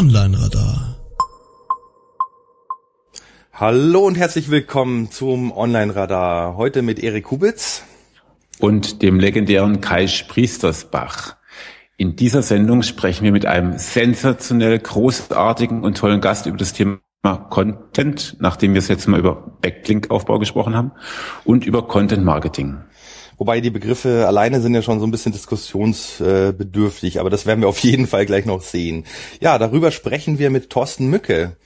Online-Radar. Hallo und herzlich willkommen zum Online-Radar. Heute mit Erik Kubitz. Und dem legendären Kai Spriestersbach. In dieser Sendung sprechen wir mit einem sensationell großartigen und tollen Gast über das Thema Content, nachdem wir es jetzt mal über Backlink-Aufbau gesprochen haben, und über Content Marketing. Wobei die Begriffe alleine sind ja schon so ein bisschen diskussionsbedürftig, aber das werden wir auf jeden Fall gleich noch sehen. Ja, darüber sprechen wir mit Thorsten Mücke.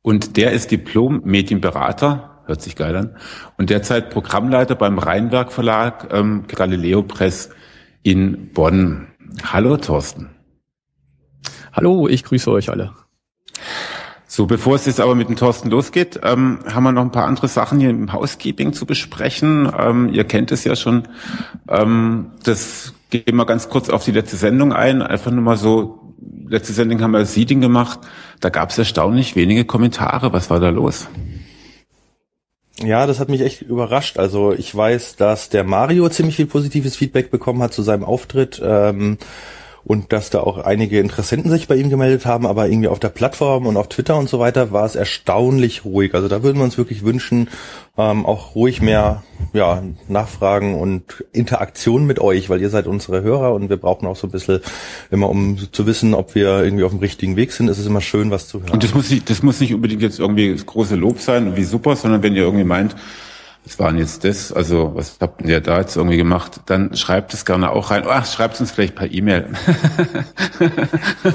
Und der ist Diplom-Medienberater, hört sich geil an, und derzeit Programmleiter beim Rheinwerk Verlag ähm, Galileo Press in Bonn. Hallo Thorsten. Hallo, ich grüße euch alle. So, bevor es jetzt aber mit dem Thorsten losgeht, ähm, haben wir noch ein paar andere Sachen hier im Housekeeping zu besprechen. Ähm, ihr kennt es ja schon. Ähm, das gehen wir ganz kurz auf die letzte Sendung ein. Einfach nur mal so, letzte Sendung haben wir Seeding gemacht. Da gab es erstaunlich wenige Kommentare. Was war da los? Ja, das hat mich echt überrascht. Also ich weiß, dass der Mario ziemlich viel positives Feedback bekommen hat zu seinem Auftritt. Ähm, und dass da auch einige Interessenten sich bei ihm gemeldet haben, aber irgendwie auf der Plattform und auf Twitter und so weiter war es erstaunlich ruhig. Also da würden wir uns wirklich wünschen, ähm, auch ruhig mehr ja, Nachfragen und Interaktion mit euch, weil ihr seid unsere Hörer und wir brauchen auch so ein bisschen immer, um zu wissen, ob wir irgendwie auf dem richtigen Weg sind, ist es immer schön, was zu hören. Und das muss nicht, das muss nicht unbedingt jetzt irgendwie das große Lob sein wie super, sondern wenn ihr irgendwie meint, was war denn jetzt das? Also, was habt ihr da jetzt irgendwie gemacht? Dann schreibt es gerne auch rein. Ach, schreibt es uns vielleicht per E-Mail.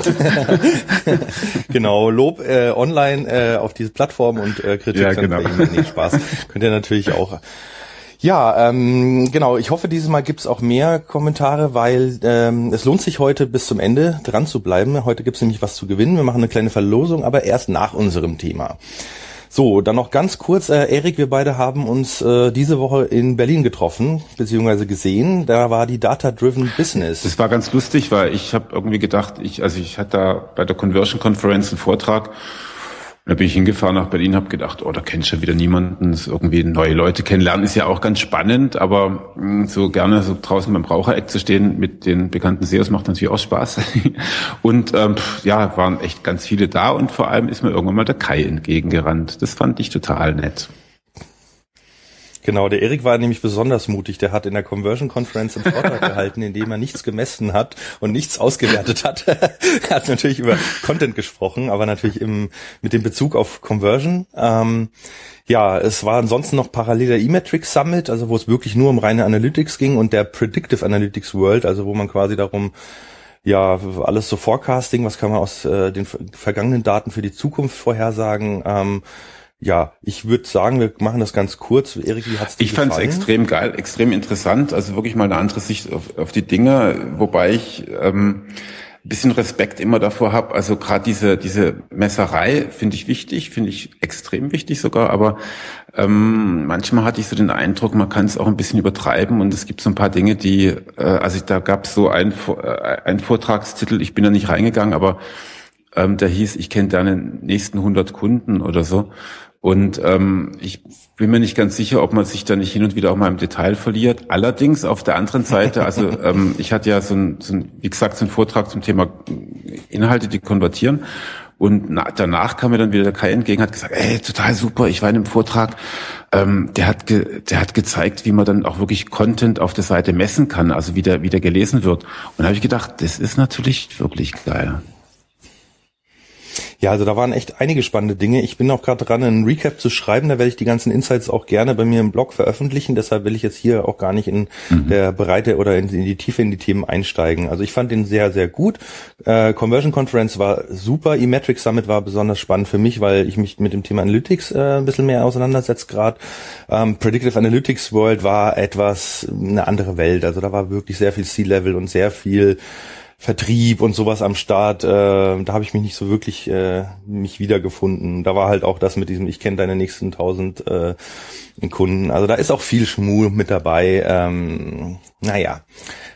genau, Lob äh, online äh, auf diese Plattform und äh, Kritik ja, genau. per E-Mail. Nee, Spaß. Könnt ihr natürlich auch. Ja, ähm, genau. Ich hoffe, dieses Mal gibt's auch mehr Kommentare, weil ähm, es lohnt sich heute bis zum Ende dran zu bleiben. Heute gibt's nämlich was zu gewinnen. Wir machen eine kleine Verlosung, aber erst nach unserem Thema. So, dann noch ganz kurz, äh, Erik, wir beide haben uns äh, diese Woche in Berlin getroffen, beziehungsweise gesehen. Da war die Data Driven Business. Das war ganz lustig, weil ich habe irgendwie gedacht, ich, also ich hatte da bei der Conversion Conference einen Vortrag da bin ich hingefahren nach Berlin, habe gedacht, oh, da kenne ich schon wieder niemanden. Irgendwie neue Leute kennenlernen ist ja auch ganz spannend, aber hm, so gerne so draußen beim Rauchereck zu stehen mit den bekannten SEOs macht natürlich auch Spaß. und ähm, ja, waren echt ganz viele da und vor allem ist mir irgendwann mal der Kai entgegengerannt. Das fand ich total nett. Genau, der Erik war nämlich besonders mutig. Der hat in der Conversion Conference einen Vortrag gehalten, in dem er nichts gemessen hat und nichts ausgewertet hat. er hat natürlich über Content gesprochen, aber natürlich im, mit dem Bezug auf Conversion. Ähm, ja, es war ansonsten noch parallel der E-Metrics Summit, also wo es wirklich nur um reine Analytics ging und der Predictive Analytics World, also wo man quasi darum ja, alles so Forecasting, was kann man aus äh, den vergangenen Daten für die Zukunft vorhersagen, ähm, ja, ich würde sagen, wir machen das ganz kurz. Erik, wie hat's dir Ich fand es extrem geil, extrem interessant. Also wirklich mal eine andere Sicht auf, auf die Dinge, wobei ich ähm, ein bisschen Respekt immer davor habe. Also gerade diese diese Messerei finde ich wichtig, finde ich extrem wichtig sogar. Aber ähm, manchmal hatte ich so den Eindruck, man kann es auch ein bisschen übertreiben und es gibt so ein paar Dinge, die, äh, also da gab es so ein, äh, ein Vortragstitel. Ich bin da nicht reingegangen, aber ähm, der hieß, ich kenne deine nächsten 100 Kunden oder so. Und ähm, ich bin mir nicht ganz sicher, ob man sich da nicht hin und wieder auch mal im Detail verliert. Allerdings auf der anderen Seite, also ähm, ich hatte ja so ein, so ein, wie gesagt, so einen Vortrag zum Thema Inhalte, die konvertieren. Und na, danach kam mir dann wieder der Kai entgegen, hat gesagt, ey, total super, ich war in einem Vortrag, ähm, der hat ge, der hat gezeigt, wie man dann auch wirklich Content auf der Seite messen kann, also wie der, wie der gelesen wird. Und da habe ich gedacht, das ist natürlich wirklich geil. Ja, also da waren echt einige spannende Dinge. Ich bin auch gerade dran, einen Recap zu schreiben. Da werde ich die ganzen Insights auch gerne bei mir im Blog veröffentlichen. Deshalb will ich jetzt hier auch gar nicht in mhm. der Breite oder in, in, die Tiefe in die Themen einsteigen. Also ich fand den sehr, sehr gut. Äh, Conversion Conference war super. E-Metric Summit war besonders spannend für mich, weil ich mich mit dem Thema Analytics äh, ein bisschen mehr auseinandersetze gerade. Ähm, Predictive Analytics World war etwas eine andere Welt. Also da war wirklich sehr viel C-Level und sehr viel Vertrieb und sowas am Start, äh, da habe ich mich nicht so wirklich äh, mich wiedergefunden. Da war halt auch das mit diesem, ich kenne deine nächsten tausend äh, Kunden. Also da ist auch viel Schmuh mit dabei. Ähm, naja,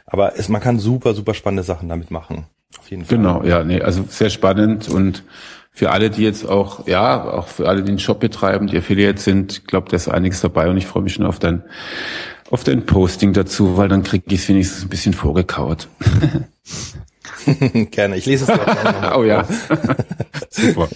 aber es, man kann super, super spannende Sachen damit machen. Auf jeden Fall. Genau, ja, nee, also sehr spannend und für alle, die jetzt auch, ja, auch für alle, die einen Shop betreiben, die Affiliate sind, glaube, da ist einiges dabei und ich freue mich schon auf dein auf dein Posting dazu, weil dann krieg ich es wenigstens ein bisschen vorgekaut. Gerne, ich lese es dir auch nochmal. oh ja. Super.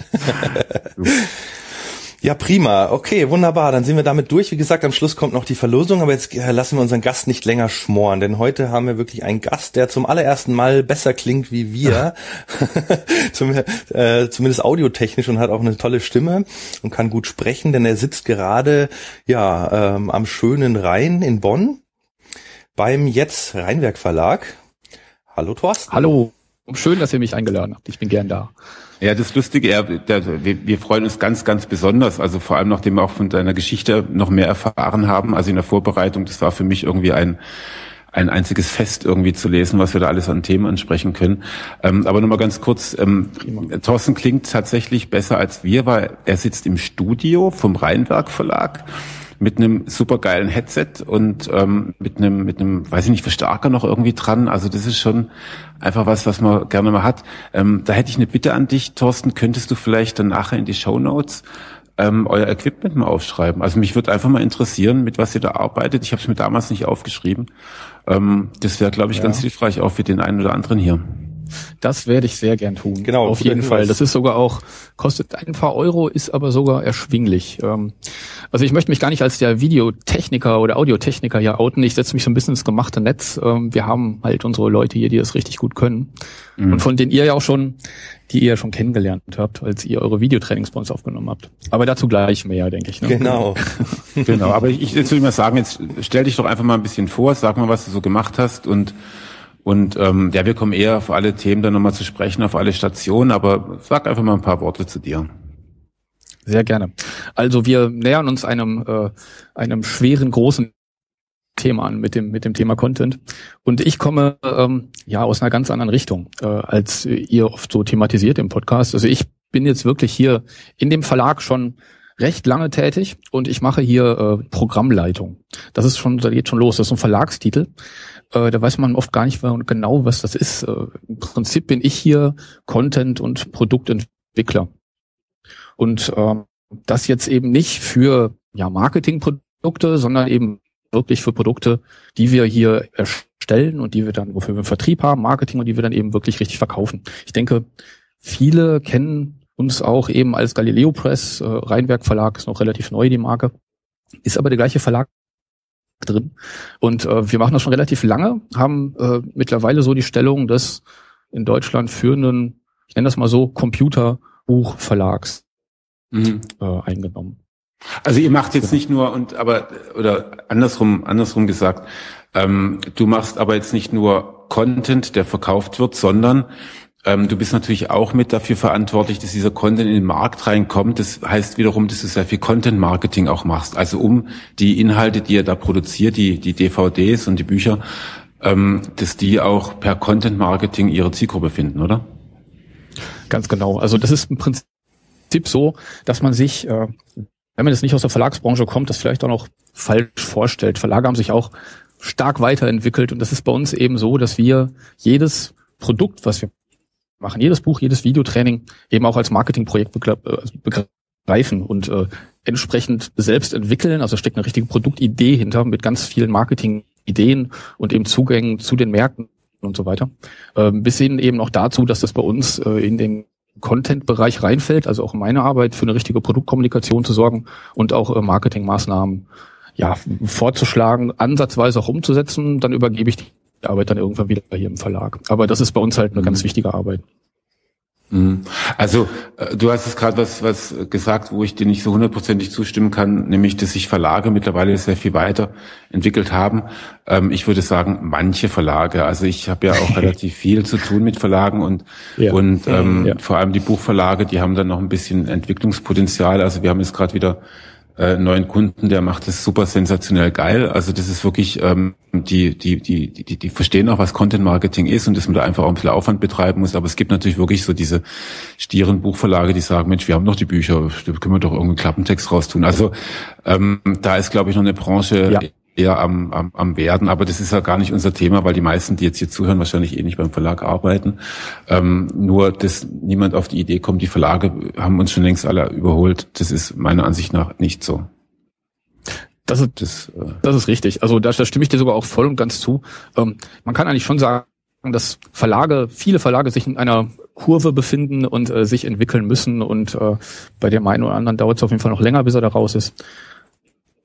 Ja, prima. Okay, wunderbar. Dann sind wir damit durch. Wie gesagt, am Schluss kommt noch die Verlosung, aber jetzt äh, lassen wir unseren Gast nicht länger schmoren, denn heute haben wir wirklich einen Gast, der zum allerersten Mal besser klingt wie wir, zum, äh, zumindest audiotechnisch und hat auch eine tolle Stimme und kann gut sprechen, denn er sitzt gerade ja ähm, am schönen Rhein in Bonn beim Jetzt Rheinwerk Verlag. Hallo Thorsten. Hallo. Schön, dass ihr mich eingeladen habt. Ich bin gern da. Ja, das Lustige, er, der, wir, wir freuen uns ganz, ganz besonders, also vor allem nachdem wir auch von deiner Geschichte noch mehr erfahren haben, also in der Vorbereitung, das war für mich irgendwie ein, ein einziges Fest irgendwie zu lesen, was wir da alles an Themen ansprechen können. Ähm, aber nochmal ganz kurz, ähm, Thorsten klingt tatsächlich besser als wir, weil er sitzt im Studio vom Rheinwerk Verlag mit einem supergeilen Headset und ähm, mit einem, mit einem, weiß ich nicht, Verstärker noch irgendwie dran. Also das ist schon einfach was, was man gerne mal hat. Ähm, da hätte ich eine Bitte an dich, Thorsten. Könntest du vielleicht dann nachher in die Show Notes ähm, euer Equipment mal aufschreiben? Also mich würde einfach mal interessieren, mit was ihr da arbeitet. Ich habe es mir damals nicht aufgeschrieben. Ähm, das wäre, glaube ich, ja. ganz hilfreich auch für den einen oder anderen hier. Das werde ich sehr gern tun. Genau. Auf jeden Fall. Das ist sogar auch, kostet ein paar Euro, ist aber sogar erschwinglich. Ähm, also ich möchte mich gar nicht als der Videotechniker oder Audiotechniker hier outen. Ich setze mich so ein bisschen ins gemachte Netz. Ähm, wir haben halt unsere Leute hier, die das richtig gut können. Mhm. Und von denen ihr ja auch schon, die ihr ja schon kennengelernt habt, als ihr eure Videotrainings bei uns aufgenommen habt. Aber dazu gleich mehr, denke ich. Ne? Genau. genau. Aber ich, jetzt würde ich mal sagen, jetzt stell dich doch einfach mal ein bisschen vor, sag mal, was du so gemacht hast und und ähm, ja, wir kommen eher auf alle Themen dann nochmal zu sprechen, auf alle Stationen, aber sag einfach mal ein paar Worte zu dir. Sehr gerne. Also wir nähern uns einem, äh, einem schweren, großen Thema an mit dem, mit dem Thema Content. Und ich komme ähm, ja aus einer ganz anderen Richtung, äh, als ihr oft so thematisiert im Podcast. Also ich bin jetzt wirklich hier in dem Verlag schon recht lange tätig und ich mache hier äh, Programmleitung. Das ist schon, da geht schon los. Das ist ein Verlagstitel. Äh, da weiß man oft gar nicht genau, was das ist. Äh, Im Prinzip bin ich hier Content- und Produktentwickler. Und ähm, das jetzt eben nicht für ja, Marketingprodukte, sondern eben wirklich für Produkte, die wir hier erstellen und die wir dann, wofür wir Vertrieb haben, Marketing und die wir dann eben wirklich richtig verkaufen. Ich denke, viele kennen uns auch eben als Galileo Press, äh, Rheinwerk Verlag ist noch relativ neu, die Marke, ist aber der gleiche Verlag drin. Und äh, wir machen das schon relativ lange, haben äh, mittlerweile so die Stellung des in Deutschland führenden, ich nenne das mal so, Computerbuchverlags mhm. äh, eingenommen. Also ihr macht jetzt nicht nur und aber oder andersrum andersrum gesagt, ähm, du machst aber jetzt nicht nur Content, der verkauft wird, sondern ähm, du bist natürlich auch mit dafür verantwortlich, dass dieser Content in den Markt reinkommt. Das heißt wiederum, dass du sehr viel Content-Marketing auch machst. Also um die Inhalte, die ihr da produziert, die, die DVDs und die Bücher, ähm, dass die auch per Content-Marketing ihre Zielgruppe finden, oder? Ganz genau. Also das ist im Prinzip so, dass man sich, äh, wenn man jetzt nicht aus der Verlagsbranche kommt, das vielleicht auch noch falsch vorstellt. Verlage haben sich auch stark weiterentwickelt und das ist bei uns eben so, dass wir jedes Produkt, was wir machen jedes Buch, jedes Videotraining eben auch als Marketingprojekt äh, begreifen und äh, entsprechend selbst entwickeln. Also steckt eine richtige Produktidee hinter mit ganz vielen Marketingideen und eben Zugängen zu den Märkten und so weiter. Ähm, bis hin eben auch dazu, dass das bei uns äh, in den Content-Bereich reinfällt, also auch meine Arbeit für eine richtige Produktkommunikation zu sorgen und auch äh, Marketingmaßnahmen ja, vorzuschlagen, ansatzweise auch umzusetzen. Dann übergebe ich die Arbeit dann irgendwann wieder hier im Verlag. Aber das ist bei uns halt eine mhm. ganz wichtige Arbeit. Mhm. Also äh, du hast es gerade was, was gesagt, wo ich dir nicht so hundertprozentig zustimmen kann, nämlich, dass sich Verlage mittlerweile sehr viel weiter entwickelt haben. Ähm, ich würde sagen, manche Verlage. Also ich habe ja auch relativ viel zu tun mit Verlagen und ja. und ähm, ja. vor allem die Buchverlage, die haben dann noch ein bisschen Entwicklungspotenzial. Also wir haben jetzt gerade wieder äh, neuen Kunden, der macht es super sensationell geil. Also das ist wirklich, ähm, die, die, die, die, die verstehen auch, was Content Marketing ist und dass man da einfach auch ein bisschen Aufwand betreiben muss. Aber es gibt natürlich wirklich so diese stieren Buchverlage, die sagen, Mensch, wir haben doch die Bücher, da können wir doch irgendeinen Klappentext raustun. Also ähm, da ist, glaube ich, noch eine Branche ja eher am, am, am werden, aber das ist ja gar nicht unser Thema, weil die meisten, die jetzt hier zuhören, wahrscheinlich eh nicht beim Verlag arbeiten. Ähm, nur, dass niemand auf die Idee kommt, die Verlage haben uns schon längst alle überholt. Das ist meiner Ansicht nach nicht so. Das ist, das, äh das ist richtig. Also da, da stimme ich dir sogar auch voll und ganz zu. Ähm, man kann eigentlich schon sagen, dass Verlage, viele Verlage sich in einer Kurve befinden und äh, sich entwickeln müssen und äh, bei dem einen oder anderen dauert es auf jeden Fall noch länger, bis er da raus ist.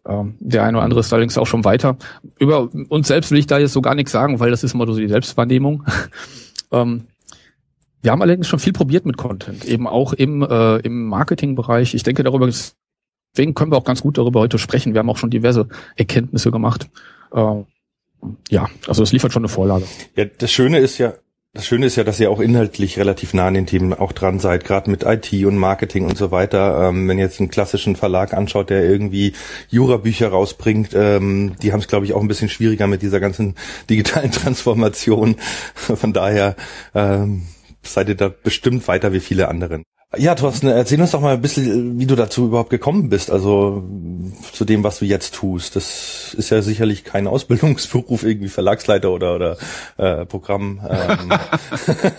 Ähm, der eine oder andere ist allerdings auch schon weiter. Über uns selbst will ich da jetzt so gar nichts sagen, weil das ist immer so die Selbstwahrnehmung. ähm, wir haben allerdings schon viel probiert mit Content, eben auch im, äh, im Marketingbereich. Ich denke, darüber deswegen können wir auch ganz gut darüber heute sprechen. Wir haben auch schon diverse Erkenntnisse gemacht. Äh, ja, also es liefert schon eine Vorlage. Ja, das Schöne ist ja, das Schöne ist ja, dass ihr auch inhaltlich relativ nah an den Themen auch dran seid, gerade mit IT und Marketing und so weiter. Ähm, wenn ihr jetzt einen klassischen Verlag anschaut, der irgendwie Jurabücher rausbringt, ähm, die haben es, glaube ich, auch ein bisschen schwieriger mit dieser ganzen digitalen Transformation. Von daher ähm, seid ihr da bestimmt weiter wie viele anderen. Ja, Thorsten, erzähl uns doch mal ein bisschen, wie du dazu überhaupt gekommen bist, also zu dem, was du jetzt tust. Das ist ja sicherlich kein Ausbildungsberuf, irgendwie Verlagsleiter oder, oder äh, Programm. Ähm.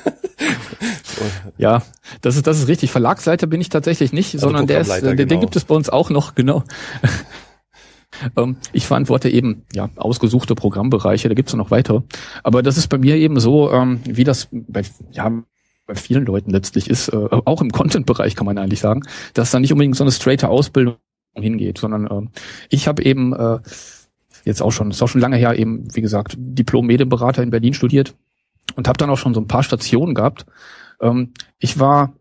ja, das ist, das ist richtig. Verlagsleiter bin ich tatsächlich nicht, also sondern der ist, den, genau. den gibt es bei uns auch noch, genau. Ähm, ich verantworte eben ja ausgesuchte Programmbereiche, da gibt's noch weiter. Aber das ist bei mir eben so, ähm, wie das bei, ja, bei vielen Leuten letztlich ist, äh, auch im Content-Bereich kann man eigentlich sagen, dass da nicht unbedingt so eine straighte Ausbildung hingeht, sondern äh, ich habe eben äh, jetzt auch schon, ist auch schon lange her, eben, wie gesagt, Diplom-Medienberater in Berlin studiert und habe dann auch schon so ein paar Stationen gehabt. Ähm, ich war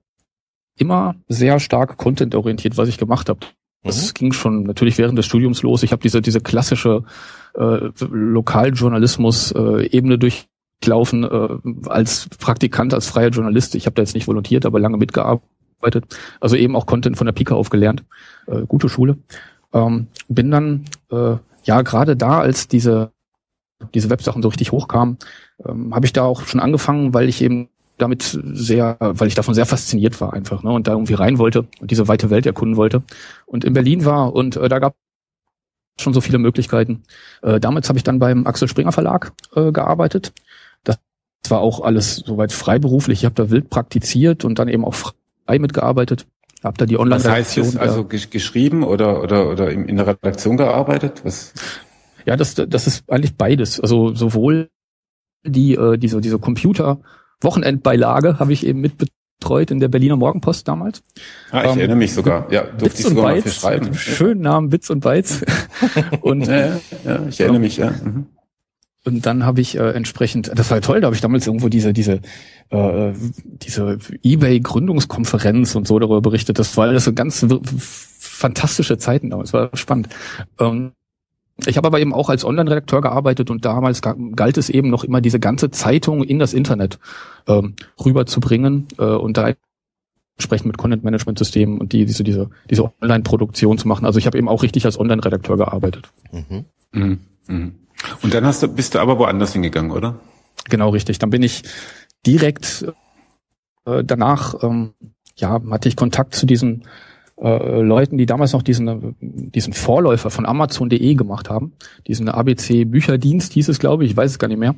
immer sehr stark content-orientiert, was ich gemacht habe. Das mhm. ging schon natürlich während des Studiums los. Ich habe diese diese klassische äh, Lokaljournalismus-Ebene äh, durch laufen äh, als Praktikant, als freier Journalist. Ich habe da jetzt nicht volontiert, aber lange mitgearbeitet. Also eben auch Content von der Pika auf gelernt. Äh, gute Schule. Ähm, bin dann äh, ja gerade da, als diese diese Websachen so richtig hochkamen, ähm, habe ich da auch schon angefangen, weil ich eben damit sehr, weil ich davon sehr fasziniert war einfach, ne, und da irgendwie rein wollte und diese weite Welt erkunden wollte und in Berlin war und äh, da gab schon so viele Möglichkeiten. Äh, damals habe ich dann beim Axel Springer Verlag äh, gearbeitet war auch alles soweit freiberuflich. Ich habe da wild praktiziert und dann eben auch frei mitgearbeitet. Hab da die online Das heißt, ist also geschrieben oder oder oder in der Redaktion gearbeitet? Was? Ja, das das ist eigentlich beides. Also sowohl die äh, diese diese Computer Wochenendbeilage habe ich eben mitbetreut in der Berliner Morgenpost damals. Ah, ich ähm, erinnere mich sogar. Ja, durfte Bits ich sogar und Bytes, schreiben. Schönen Namen Bits und Bytes. und ja, ja, ja, ich erinnere mich, ja. Mhm. Und dann habe ich äh, entsprechend, das war toll, da habe ich damals irgendwo diese diese äh, diese eBay Gründungskonferenz und so darüber berichtet. Das war alles so ganz fantastische Zeiten damals, war spannend. Ähm, ich habe aber eben auch als Online-Redakteur gearbeitet und damals galt es eben noch immer diese ganze Zeitung in das Internet ähm, rüberzubringen äh, und da entsprechend mit Content-Management-Systemen und die, diese, diese, diese Online-Produktion zu machen. Also ich habe eben auch richtig als Online-Redakteur gearbeitet. Mhm. Mhm. Mhm. Und dann hast du, bist du aber woanders hingegangen, oder? Genau, richtig. Dann bin ich direkt äh, danach, ähm, ja, hatte ich Kontakt zu diesen äh, Leuten, die damals noch diesen, diesen Vorläufer von Amazon.de gemacht haben. Diesen ABC Bücherdienst hieß es, glaube ich, ich weiß es gar nicht mehr.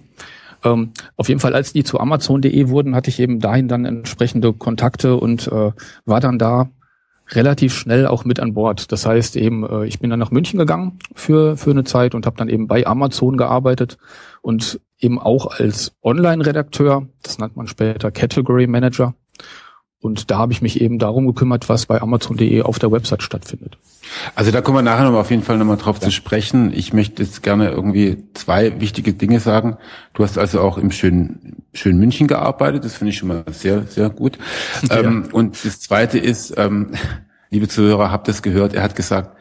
Ähm, auf jeden Fall, als die zu Amazon.de wurden, hatte ich eben dahin dann entsprechende Kontakte und äh, war dann da relativ schnell auch mit an Bord. Das heißt eben, äh, ich bin dann nach München gegangen für, für eine Zeit und habe dann eben bei Amazon gearbeitet und eben auch als Online-Redakteur, das nennt man später Category Manager. Und da habe ich mich eben darum gekümmert, was bei Amazon.de auf der Website stattfindet. Also da kommen wir nachher noch mal auf jeden Fall nochmal drauf ja. zu sprechen. Ich möchte jetzt gerne irgendwie zwei wichtige Dinge sagen. Du hast also auch im schönen, schönen München gearbeitet. Das finde ich schon mal sehr, sehr gut. Ja. Ähm, und das zweite ist, ähm, liebe Zuhörer, habt es gehört, er hat gesagt,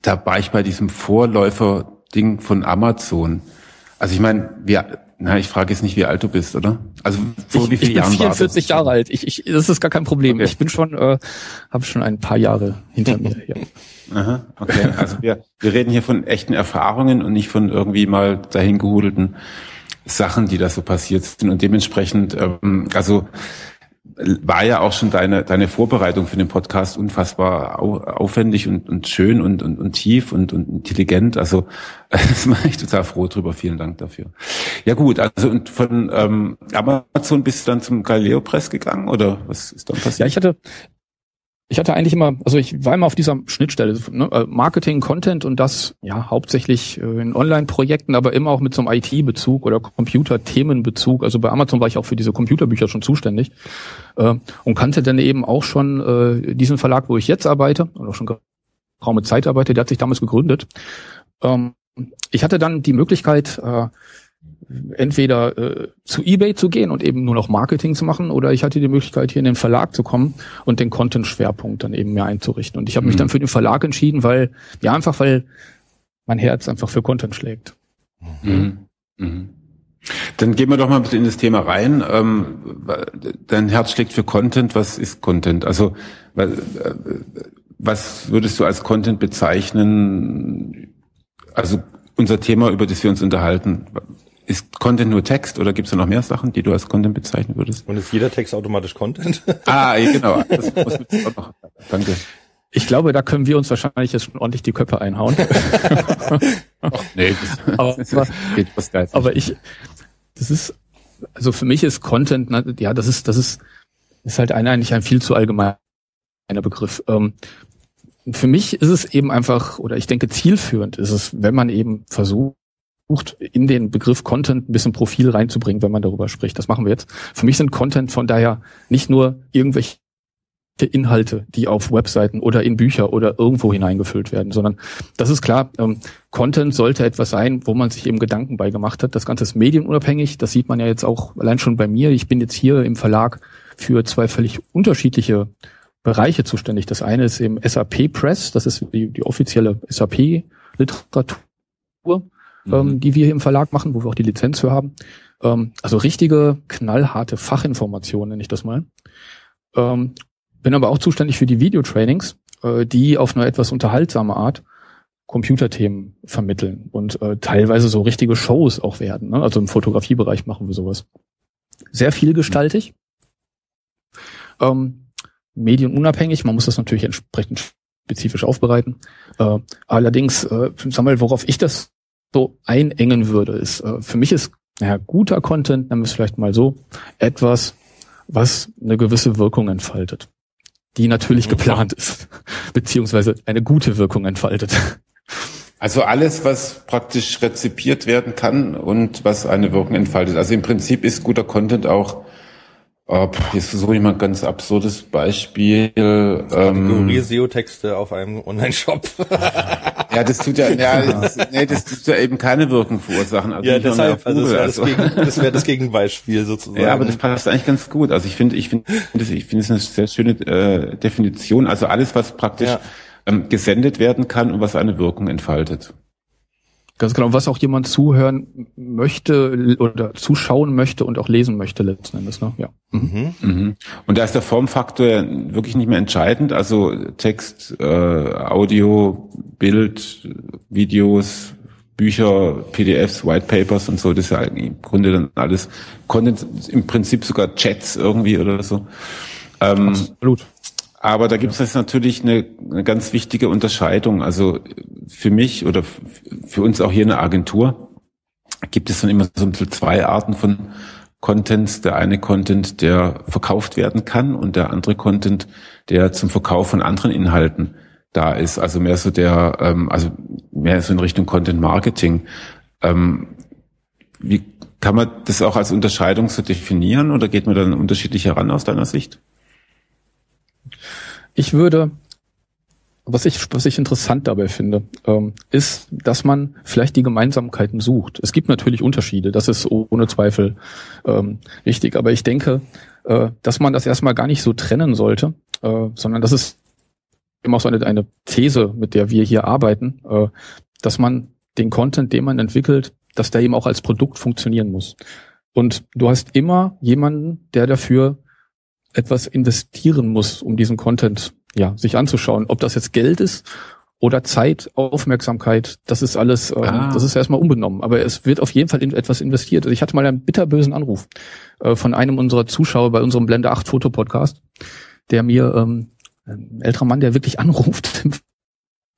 da war ich bei diesem Vorläufer-Ding von Amazon. Also ich meine, wir, na, ich frage jetzt nicht, wie alt du bist, oder? Also vor ich, wie vielen Jahren Ich bin 44 Jahre alt. Ich, ich, das ist gar kein Problem. Okay. Ich bin schon, äh, habe schon ein paar Jahre hinter mir. Ja. Aha, okay. Also wir, wir reden hier von echten Erfahrungen und nicht von irgendwie mal dahingehudelten Sachen, die da so passiert sind. Und dementsprechend, ähm, also war ja auch schon deine, deine Vorbereitung für den Podcast unfassbar aufwendig und, und schön und, und, und tief und, und intelligent. Also das mache ich total froh drüber. Vielen Dank dafür. Ja gut, also und von ähm, Amazon bist du dann zum Galileo Press gegangen oder was ist dann passiert? Ja, ich hatte ich hatte eigentlich immer, also ich war immer auf dieser Schnittstelle, ne, äh, Marketing, Content und das ja hauptsächlich äh, in Online-Projekten, aber immer auch mit so einem IT-Bezug oder Computer-Themenbezug. Also bei Amazon war ich auch für diese Computerbücher schon zuständig äh, und kannte dann eben auch schon äh, diesen Verlag, wo ich jetzt arbeite und auch schon geraume Zeit arbeite. Der hat sich damals gegründet. Ähm, ich hatte dann die Möglichkeit, äh, entweder äh, zu eBay zu gehen und eben nur noch Marketing zu machen, oder ich hatte die Möglichkeit, hier in den Verlag zu kommen und den Content-Schwerpunkt dann eben mehr einzurichten. Und ich habe mhm. mich dann für den Verlag entschieden, weil, ja, einfach weil mein Herz einfach für Content schlägt. Mhm. Mhm. Dann gehen wir doch mal ein bisschen in das Thema rein. Ähm, dein Herz schlägt für Content. Was ist Content? Also, äh, was würdest du als Content bezeichnen? Also, unser Thema, über das wir uns unterhalten, ist Content nur Text oder gibt es da noch mehr Sachen, die du als Content bezeichnen würdest? Und ist jeder Text automatisch Content? ah, genau. Das muss auch noch. Danke. Ich glaube, da können wir uns wahrscheinlich jetzt schon ordentlich die Köpfe einhauen. Ach, nee, das, aber, das geht was geil. Aber ich, das ist, also für mich ist Content, ja, das ist, das ist, ist halt ein, eigentlich ein viel zu allgemeiner Begriff. Ähm, für mich ist es eben einfach, oder ich denke zielführend ist es, wenn man eben versucht, in den Begriff Content ein bisschen Profil reinzubringen, wenn man darüber spricht. Das machen wir jetzt. Für mich sind Content von daher nicht nur irgendwelche Inhalte, die auf Webseiten oder in Bücher oder irgendwo hineingefüllt werden, sondern das ist klar, ähm, Content sollte etwas sein, wo man sich eben Gedanken beigemacht hat. Das Ganze ist medienunabhängig, das sieht man ja jetzt auch allein schon bei mir. Ich bin jetzt hier im Verlag für zwei völlig unterschiedliche Bereiche zuständig. Das eine ist eben SAP Press, das ist die, die offizielle SAP-Literatur mhm. ähm, die wir hier im Verlag machen, wo wir auch die Lizenz für haben. Ähm, also richtige knallharte Fachinformationen, nenne ich das mal. Ähm, bin aber auch zuständig für die Videotrainings, äh, die auf eine etwas unterhaltsame Art Computerthemen vermitteln und äh, teilweise so richtige Shows auch werden. Ne? Also im Fotografiebereich machen wir sowas. Sehr vielgestaltig. Ähm, medienunabhängig, man muss das natürlich entsprechend spezifisch aufbereiten. Äh, allerdings, äh, sag mal, worauf ich das so einengen würde, ist, äh, für mich ist, naja, guter Content, nennen wir es vielleicht mal so, etwas, was eine gewisse Wirkung entfaltet. Die natürlich mhm. geplant ist, beziehungsweise eine gute Wirkung entfaltet. Also alles, was praktisch rezipiert werden kann und was eine Wirkung entfaltet. Also im Prinzip ist guter Content auch Jetzt versuche ich mal ein ganz absurdes Beispiel. Kategorie ähm, SEO-Texte auf einem Online-Shop. ja, das tut ja, ja das, nee, das tut ja eben keine Wirkung verursachen. Also ja, deshalb, also das wäre das, Gegen, das, wär das Gegenbeispiel sozusagen. Ja, aber das passt eigentlich ganz gut. Also ich finde, ich finde, ich finde es eine sehr schöne äh, Definition. Also alles, was praktisch ja. ähm, gesendet werden kann und was eine Wirkung entfaltet. Ganz genau, was auch jemand zuhören möchte oder zuschauen möchte und auch lesen möchte letzten Endes. Ne? Ja. Mhm. Mhm. Und da ist der Formfaktor wirklich nicht mehr entscheidend. Also Text, äh, Audio, Bild, Videos, Bücher, PDFs, White Papers und so, das ist ja im Grunde dann alles Content, im Prinzip sogar Chats irgendwie oder so. Ähm, Absolut. Aber da gibt es jetzt natürlich eine, eine ganz wichtige Unterscheidung. Also für mich oder für uns auch hier in der Agentur gibt es dann immer so zwei Arten von Contents. Der eine Content, der verkauft werden kann und der andere Content, der zum Verkauf von anderen Inhalten da ist. Also mehr so der, ähm, also mehr so in Richtung Content Marketing. Ähm, wie kann man das auch als Unterscheidung so definieren oder geht man dann unterschiedlich heran aus deiner Sicht? Ich würde, was ich, was ich interessant dabei finde, ähm, ist, dass man vielleicht die Gemeinsamkeiten sucht. Es gibt natürlich Unterschiede, das ist ohne Zweifel ähm, richtig, aber ich denke, äh, dass man das erstmal gar nicht so trennen sollte, äh, sondern das ist auch so eine, eine These, mit der wir hier arbeiten, äh, dass man den Content, den man entwickelt, dass der eben auch als Produkt funktionieren muss. Und du hast immer jemanden, der dafür etwas investieren muss, um diesen Content ja sich anzuschauen. Ob das jetzt Geld ist oder Zeit, Aufmerksamkeit, das ist alles, ähm, ah. das ist erstmal unbenommen. Aber es wird auf jeden Fall in etwas investiert. Also ich hatte mal einen bitterbösen Anruf äh, von einem unserer Zuschauer bei unserem Blende 8 Foto Podcast, der mir, ähm, ein älterer Mann, der wirklich anruft im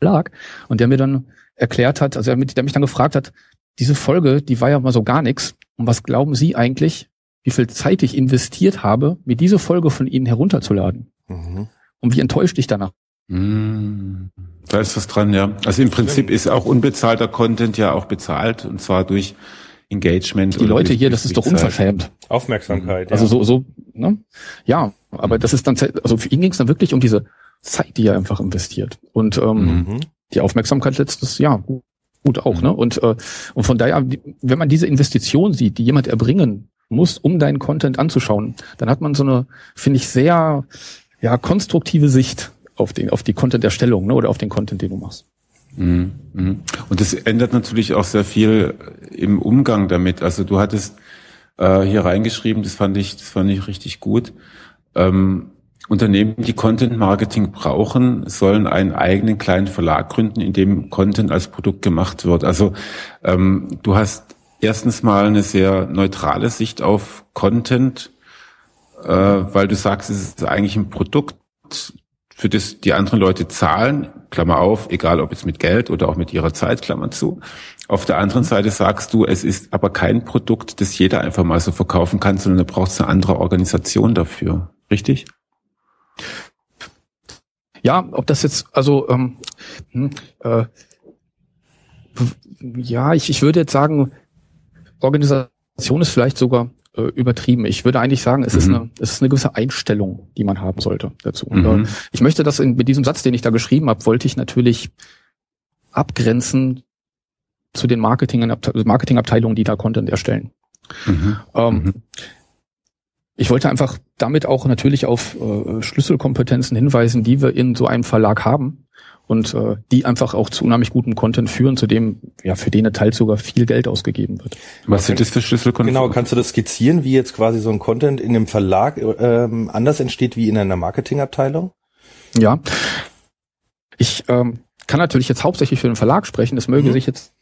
Verlag und der mir dann erklärt hat, also der mich dann gefragt hat, diese Folge, die war ja mal so gar nichts. Und was glauben Sie eigentlich, wie viel Zeit ich investiert habe, mir diese Folge von Ihnen herunterzuladen. Mhm. Und wie enttäuscht dich danach? Mm, da ist was dran, ja. Also im Prinzip ist auch unbezahlter Content ja auch bezahlt und zwar durch Engagement. Die Leute hier, das ist doch unverschämt. Aufmerksamkeit. Also ja. so, so, ne? Ja, aber das ist dann, also für ihn ging es dann wirklich um diese Zeit, die er einfach investiert. Und ähm, mhm. die Aufmerksamkeit letztes Jahr gut, gut auch, ne? Und, äh, und von daher, wenn man diese Investition sieht, die jemand erbringen muss, um deinen Content anzuschauen, dann hat man so eine, finde ich, sehr ja, konstruktive Sicht auf, den, auf die Content-Erstellung ne, oder auf den Content, den du machst. Mhm. Mhm. Und das ändert natürlich auch sehr viel im Umgang damit. Also du hattest äh, hier reingeschrieben, das fand ich, das fand ich richtig gut. Ähm, Unternehmen, die Content Marketing brauchen, sollen einen eigenen kleinen Verlag gründen, in dem Content als Produkt gemacht wird. Also ähm, du hast erstens mal eine sehr neutrale Sicht auf Content, äh, weil du sagst, es ist eigentlich ein Produkt, für das die anderen Leute zahlen, Klammer auf, egal ob jetzt mit Geld oder auch mit ihrer Zeit, Klammer zu. Auf der anderen Seite sagst du, es ist aber kein Produkt, das jeder einfach mal so verkaufen kann, sondern da braucht es eine andere Organisation dafür. Richtig? Ja, ob das jetzt, also ähm, hm, äh, ja, ich, ich würde jetzt sagen, Organisation ist vielleicht sogar äh, übertrieben. Ich würde eigentlich sagen, es, mhm. ist eine, es ist eine gewisse Einstellung, die man haben sollte dazu. Und, mhm. äh, ich möchte das in, mit diesem Satz, den ich da geschrieben habe, wollte ich natürlich abgrenzen zu den Marketing Marketingabteilungen, die da Content erstellen. Mhm. Ähm, mhm. ich wollte einfach damit auch natürlich auf äh, Schlüsselkompetenzen hinweisen, die wir in so einem Verlag haben und äh, die einfach auch zu unheimlich gutem Content führen, zu dem ja für den Teil sogar viel Geld ausgegeben wird. Was sind das für Schlüsselcontent? Genau, kannst du das skizzieren, wie jetzt quasi so ein Content in dem Verlag ähm, anders entsteht wie in einer Marketingabteilung? Ja, ich ähm, kann natürlich jetzt hauptsächlich für den Verlag sprechen. Das möge mhm. sich jetzt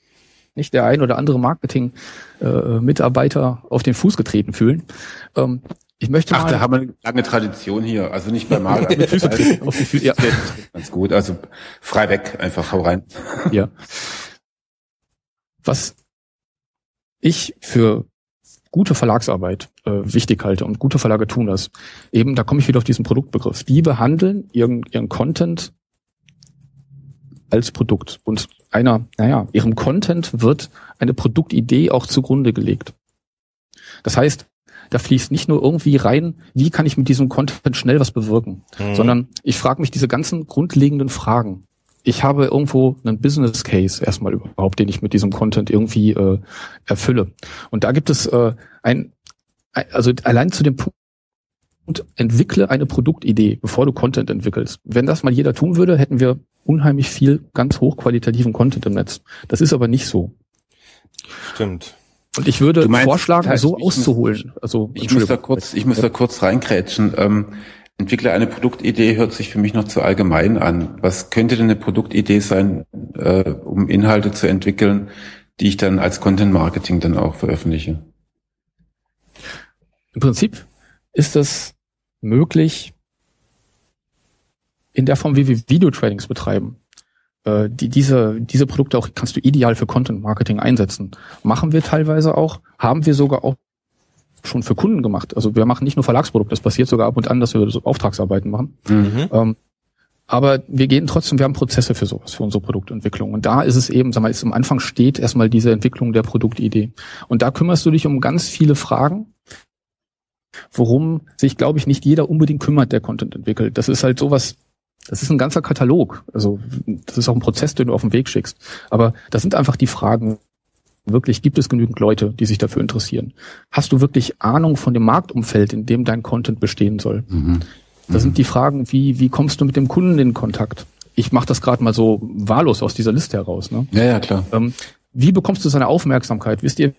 nicht der ein oder andere Marketing-Mitarbeiter äh, auf den Fuß getreten fühlen. Ähm, ich möchte Ach, da haben wir eine lange Tradition hier. Also nicht bei Maler. auf die Füße, ja. Ganz gut. Also frei weg, einfach hau rein. Ja. Was ich für gute Verlagsarbeit äh, wichtig halte und gute Verlage tun das. Eben, da komme ich wieder auf diesen Produktbegriff. Die behandeln ihren, ihren Content als Produkt und einer, naja, ihrem Content wird eine Produktidee auch zugrunde gelegt. Das heißt, da fließt nicht nur irgendwie rein, wie kann ich mit diesem Content schnell was bewirken, mhm. sondern ich frage mich diese ganzen grundlegenden Fragen. Ich habe irgendwo einen Business Case erstmal überhaupt, den ich mit diesem Content irgendwie äh, erfülle. Und da gibt es äh, ein, also allein zu dem Punkt, entwickle eine Produktidee, bevor du Content entwickelst. Wenn das mal jeder tun würde, hätten wir unheimlich viel ganz hochqualitativen Content im Netz. Das ist aber nicht so. Stimmt. Und ich würde meinst, vorschlagen, so auszuholen. Muss, also ich muss da kurz, ich muss da kurz reinkrätschen. Ähm, entwickle eine Produktidee hört sich für mich noch zu allgemein an. Was könnte denn eine Produktidee sein, äh, um Inhalte zu entwickeln, die ich dann als Content Marketing dann auch veröffentliche? Im Prinzip ist es möglich, in der Form, wie wir Videotrainings betreiben, äh, die, diese, diese Produkte auch kannst du ideal für Content Marketing einsetzen. Machen wir teilweise auch, haben wir sogar auch schon für Kunden gemacht. Also wir machen nicht nur Verlagsprodukte, das passiert sogar ab und an, dass wir so Auftragsarbeiten machen. Mhm. Ähm, aber wir gehen trotzdem, wir haben Prozesse für sowas, für unsere Produktentwicklung. Und da ist es eben, sag mal, ist am Anfang steht erstmal diese Entwicklung der Produktidee. Und da kümmerst du dich um ganz viele Fragen, worum sich, glaube ich, nicht jeder unbedingt kümmert, der Content entwickelt. Das ist halt sowas, das ist ein ganzer Katalog. Also das ist auch ein Prozess, den du auf den Weg schickst. Aber das sind einfach die Fragen. Wirklich, gibt es genügend Leute, die sich dafür interessieren? Hast du wirklich Ahnung von dem Marktumfeld, in dem dein Content bestehen soll? Mhm. Da sind die Fragen, wie, wie kommst du mit dem Kunden in Kontakt? Ich mache das gerade mal so wahllos aus dieser Liste heraus. Ne? Ja, ja, klar. Ähm, wie bekommst du seine Aufmerksamkeit? Wisst ihr,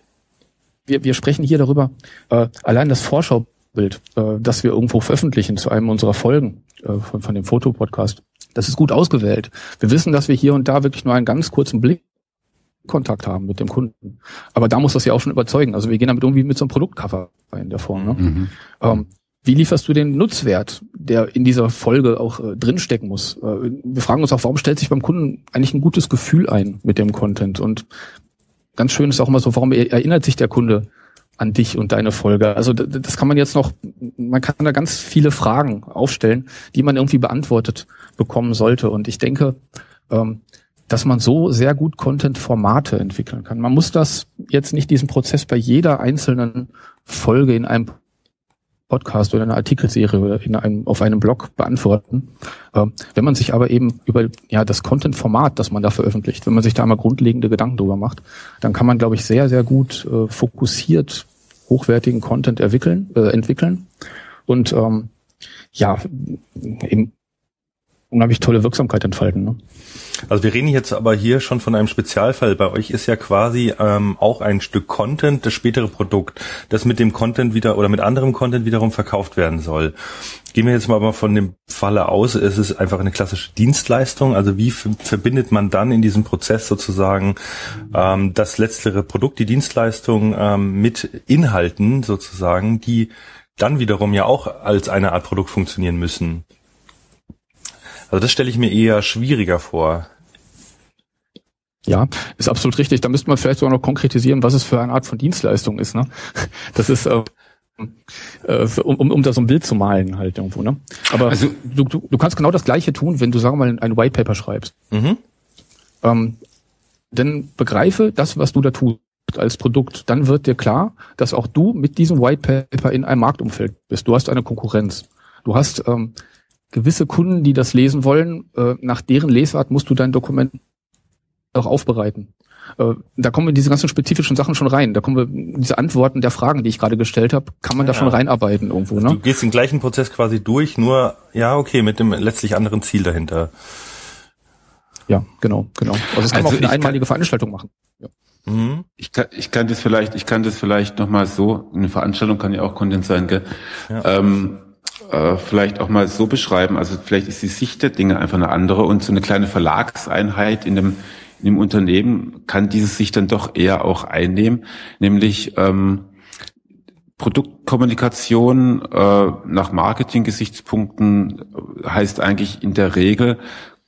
wir, wir sprechen hier darüber, äh, allein das Vorschaubild, äh, das wir irgendwo veröffentlichen zu einem unserer Folgen, von, von dem Fotopodcast. Das ist gut ausgewählt. Wir wissen, dass wir hier und da wirklich nur einen ganz kurzen Blickkontakt haben mit dem Kunden. Aber da muss das ja auch schon überzeugen. Also wir gehen damit irgendwie mit so einem Produktcover in der Form. Ne? Mhm. Ähm, wie lieferst du den Nutzwert, der in dieser Folge auch äh, drinstecken muss? Äh, wir fragen uns auch, warum stellt sich beim Kunden eigentlich ein gutes Gefühl ein mit dem Content? Und ganz schön ist auch immer so, warum erinnert sich der Kunde an dich und deine Folge? Also das kann man jetzt noch, man kann da ganz viele Fragen aufstellen, die man irgendwie beantwortet bekommen sollte. Und ich denke, ähm, dass man so sehr gut Content-Formate entwickeln kann. Man muss das jetzt nicht diesen Prozess bei jeder einzelnen Folge in einem Podcast oder einer Artikelserie oder in einem, auf einem Blog beantworten. Ähm, wenn man sich aber eben über ja, das Content-Format, das man da veröffentlicht, wenn man sich da mal grundlegende Gedanken drüber macht, dann kann man, glaube ich, sehr, sehr gut äh, fokussiert hochwertigen Content entwickeln, äh, entwickeln und ähm, ja, eben unheimlich tolle Wirksamkeit entfalten. Ne? Also wir reden jetzt aber hier schon von einem Spezialfall. Bei euch ist ja quasi ähm, auch ein Stück Content das spätere Produkt, das mit dem Content wieder oder mit anderem Content wiederum verkauft werden soll. Gehen wir jetzt mal von dem Falle aus, es ist einfach eine klassische Dienstleistung. Also wie verbindet man dann in diesem Prozess sozusagen ähm, das letztere Produkt, die Dienstleistung ähm, mit Inhalten sozusagen, die dann wiederum ja auch als eine Art Produkt funktionieren müssen. Also das stelle ich mir eher schwieriger vor. Ja, ist absolut richtig. Da müsste man vielleicht sogar noch konkretisieren, was es für eine Art von Dienstleistung ist. Ne? Das ist, äh, äh, um, um da so ein Bild zu malen halt irgendwo. Ne? Aber also, du, du, du kannst genau das Gleiche tun, wenn du, sagen wir mal, ein White Paper schreibst. Mhm. Ähm, dann begreife das, was du da tust als Produkt. Dann wird dir klar, dass auch du mit diesem White Paper in einem Marktumfeld bist. Du hast eine Konkurrenz. Du hast ähm, gewisse Kunden, die das lesen wollen, äh, nach deren Lesart musst du dein Dokument auch aufbereiten. Äh, da kommen wir diese ganzen spezifischen Sachen schon rein. Da kommen wir diese Antworten der Fragen, die ich gerade gestellt habe, kann man ja, da schon reinarbeiten irgendwo. Ne? Du gehst den gleichen Prozess quasi durch, nur ja okay mit dem letztlich anderen Ziel dahinter. Ja, genau, genau. Also das kann also man auch eine einmalige kann, Veranstaltung machen. Ja. Mhm. Ich kann, ich kann das vielleicht, ich kann das vielleicht noch mal so. Eine Veranstaltung kann ja auch Content sein, gell? Ja. Ähm, äh, vielleicht auch mal so beschreiben. Also vielleicht ist die Sicht der Dinge einfach eine andere und so eine kleine Verlagseinheit in dem, in dem Unternehmen kann diese Sicht dann doch eher auch einnehmen, nämlich ähm, Produktkommunikation äh, nach Marketing-Gesichtspunkten heißt eigentlich in der Regel,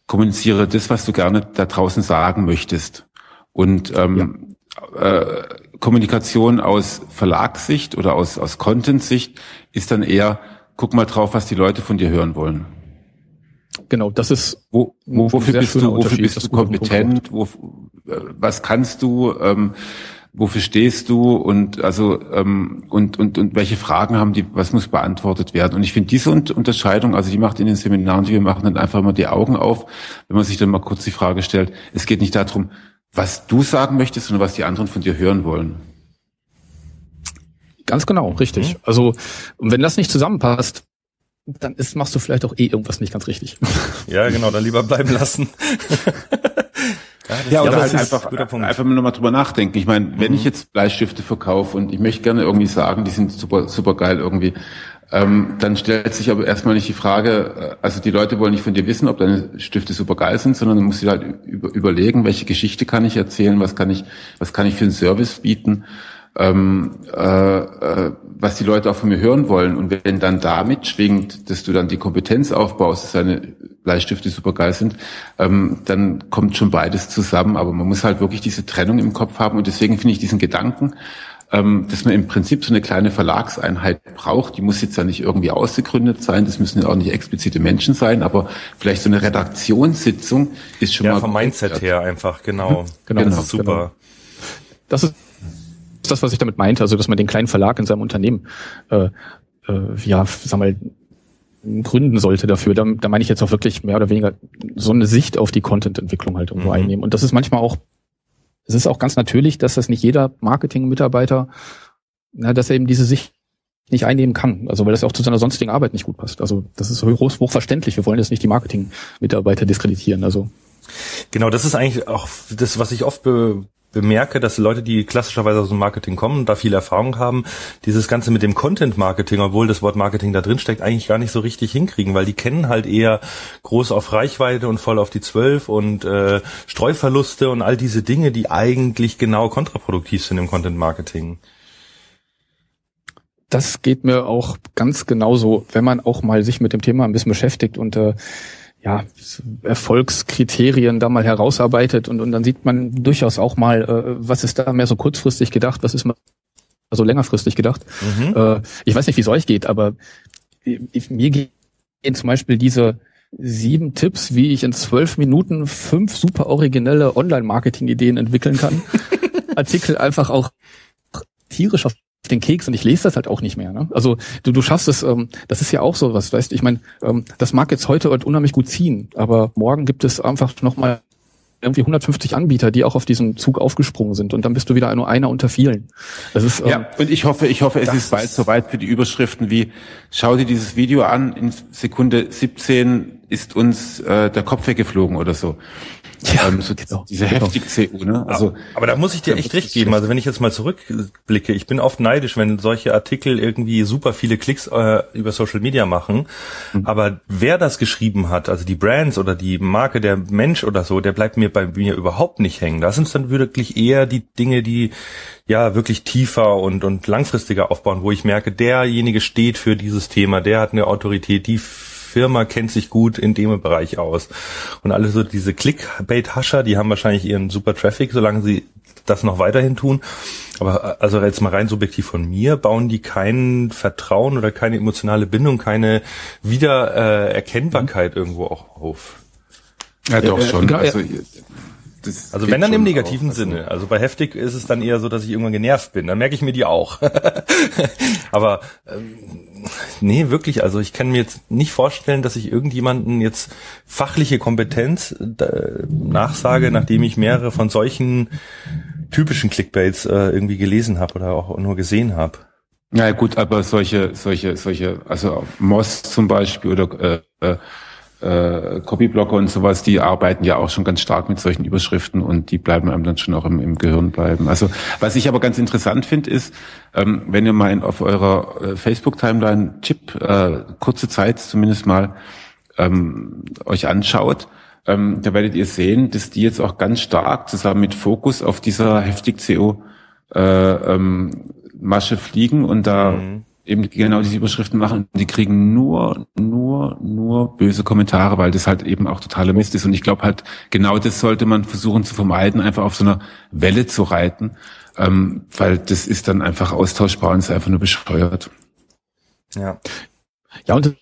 kommuniziere das, was du gerne da draußen sagen möchtest. Und ähm, ja. äh, Kommunikation aus Verlagssicht oder aus, aus Content-Sicht ist dann eher guck mal drauf, was die Leute von dir hören wollen. Genau, das ist wo, wo, wofür bist du, wofür bist du kompetent, wo, äh, was kannst du, ähm, wofür stehst du und also ähm, und und und welche Fragen haben die, was muss beantwortet werden? Und ich finde diese Unterscheidung, also die macht in den Seminaren, die wir machen, dann einfach mal die Augen auf, wenn man sich dann mal kurz die Frage stellt. Es geht nicht darum, was du sagen möchtest, sondern was die anderen von dir hören wollen. Ganz genau, richtig. Mhm. Also, und wenn das nicht zusammenpasst, dann ist, machst du vielleicht auch eh irgendwas nicht ganz richtig. Ja, genau, dann lieber bleiben lassen. ja, ja oder halt einfach, einfach mal nochmal drüber nachdenken. Ich meine, wenn mhm. ich jetzt Bleistifte verkaufe und ich möchte gerne irgendwie sagen, die sind super, super geil irgendwie, ähm, dann stellt sich aber erstmal nicht die Frage, äh, also die Leute wollen nicht von dir wissen, ob deine Stifte super geil sind, sondern du musst dir halt über, überlegen, welche Geschichte kann ich erzählen, was kann ich, was kann ich für einen Service bieten ähm, äh, äh, was die Leute auch von mir hören wollen. Und wenn dann damit schwingt, dass du dann die Kompetenz aufbaust, dass deine Bleistifte super geil sind, ähm, dann kommt schon beides zusammen. Aber man muss halt wirklich diese Trennung im Kopf haben. Und deswegen finde ich diesen Gedanken, ähm, dass man im Prinzip so eine kleine Verlagseinheit braucht. Die muss jetzt ja nicht irgendwie ausgegründet sein, das müssen ja auch nicht explizite Menschen sein, aber vielleicht so eine Redaktionssitzung ist schon ja, mal. Ja, vom Mindset her einfach, genau. genau. Das ist super. Genau. Das ist ist das, was ich damit meinte, also dass man den kleinen Verlag in seinem Unternehmen äh, äh, ja, sag mal, gründen sollte dafür. Da, da meine ich jetzt auch wirklich mehr oder weniger so eine Sicht auf die Content-Entwicklung halt irgendwo mhm. einnehmen. Und das ist manchmal auch, es ist auch ganz natürlich, dass das nicht jeder Marketing-Mitarbeiter, na, dass er eben diese Sicht nicht einnehmen kann. Also weil das auch zu seiner sonstigen Arbeit nicht gut passt. Also das ist hoch, hochverständlich. Wir wollen jetzt nicht die Marketing-Mitarbeiter diskreditieren. Also Genau, das ist eigentlich auch das, was ich oft be bemerke, dass Leute, die klassischerweise aus dem Marketing kommen, da viel Erfahrung haben, dieses Ganze mit dem Content Marketing, obwohl das Wort Marketing da drin steckt, eigentlich gar nicht so richtig hinkriegen, weil die kennen halt eher groß auf Reichweite und voll auf die Zwölf und äh, Streuverluste und all diese Dinge, die eigentlich genau kontraproduktiv sind im Content Marketing. Das geht mir auch ganz genauso, wenn man auch mal sich mit dem Thema ein bisschen beschäftigt und äh, ja, Erfolgskriterien da mal herausarbeitet und, und dann sieht man durchaus auch mal, äh, was ist da mehr so kurzfristig gedacht, was ist mal also längerfristig gedacht. Mhm. Äh, ich weiß nicht, wie es euch geht, aber mir gehen zum Beispiel diese sieben Tipps, wie ich in zwölf Minuten fünf super originelle Online-Marketing-Ideen entwickeln kann. Artikel einfach auch tierisch auf den Keks und ich lese das halt auch nicht mehr. Ne? Also du, du schaffst es, ähm, das ist ja auch so was, weißt ich meine, ähm, das mag jetzt heute unheimlich gut ziehen, aber morgen gibt es einfach nochmal irgendwie 150 Anbieter, die auch auf diesen Zug aufgesprungen sind und dann bist du wieder nur einer unter vielen. Das ist, ähm, ja, und ich hoffe, ich hoffe, es ist bald soweit für die Überschriften wie schau dir dieses Video an, in Sekunde 17 ist uns äh, der Kopf weggeflogen oder so. Ja, ähm, so genau, diese genau. heftig CU, ne? Also, aber da muss ich dir echt recht geben. Also wenn ich jetzt mal zurückblicke, ich bin oft neidisch, wenn solche Artikel irgendwie super viele Klicks äh, über Social Media machen. Mhm. Aber wer das geschrieben hat, also die Brands oder die Marke, der Mensch oder so, der bleibt mir bei mir überhaupt nicht hängen. Da sind es dann wirklich eher die Dinge, die ja wirklich tiefer und, und langfristiger aufbauen, wo ich merke, derjenige steht für dieses Thema, der hat eine Autorität, die Firma kennt sich gut in dem Bereich aus. Und alle so diese Clickbait-Hascher, die haben wahrscheinlich ihren super Traffic, solange sie das noch weiterhin tun. Aber also jetzt mal rein subjektiv von mir, bauen die kein Vertrauen oder keine emotionale Bindung, keine Wiedererkennbarkeit äh, irgendwo auch auf. Ja, doch schon. Genau, also, also wenn dann im negativen auch, also Sinne. Also bei heftig ist es dann eher so, dass ich irgendwann genervt bin. Dann merke ich mir die auch. Aber ähm, nee, wirklich. Also ich kann mir jetzt nicht vorstellen, dass ich irgendjemanden jetzt fachliche Kompetenz äh, nachsage, nachdem ich mehrere von solchen typischen Clickbaits äh, irgendwie gelesen habe oder auch nur gesehen habe. Ja gut, aber solche, solche, solche, also Moss zum Beispiel oder äh, äh Copyblocker und sowas, die arbeiten ja auch schon ganz stark mit solchen Überschriften und die bleiben einem dann schon auch im, im Gehirn bleiben. Also was ich aber ganz interessant finde, ist, ähm, wenn ihr mal in, auf eurer äh, Facebook-Timeline Chip äh, kurze Zeit zumindest mal ähm, euch anschaut, ähm, da werdet ihr sehen, dass die jetzt auch ganz stark zusammen mit Fokus auf dieser heftig CO äh, ähm, Masche fliegen und da mhm eben genau diese Überschriften machen. Die kriegen nur, nur, nur böse Kommentare, weil das halt eben auch totaler Mist ist. Und ich glaube halt, genau das sollte man versuchen zu vermeiden, einfach auf so einer Welle zu reiten, ähm, weil das ist dann einfach austauschbar und ist einfach nur bescheuert. Ja. Ja, und das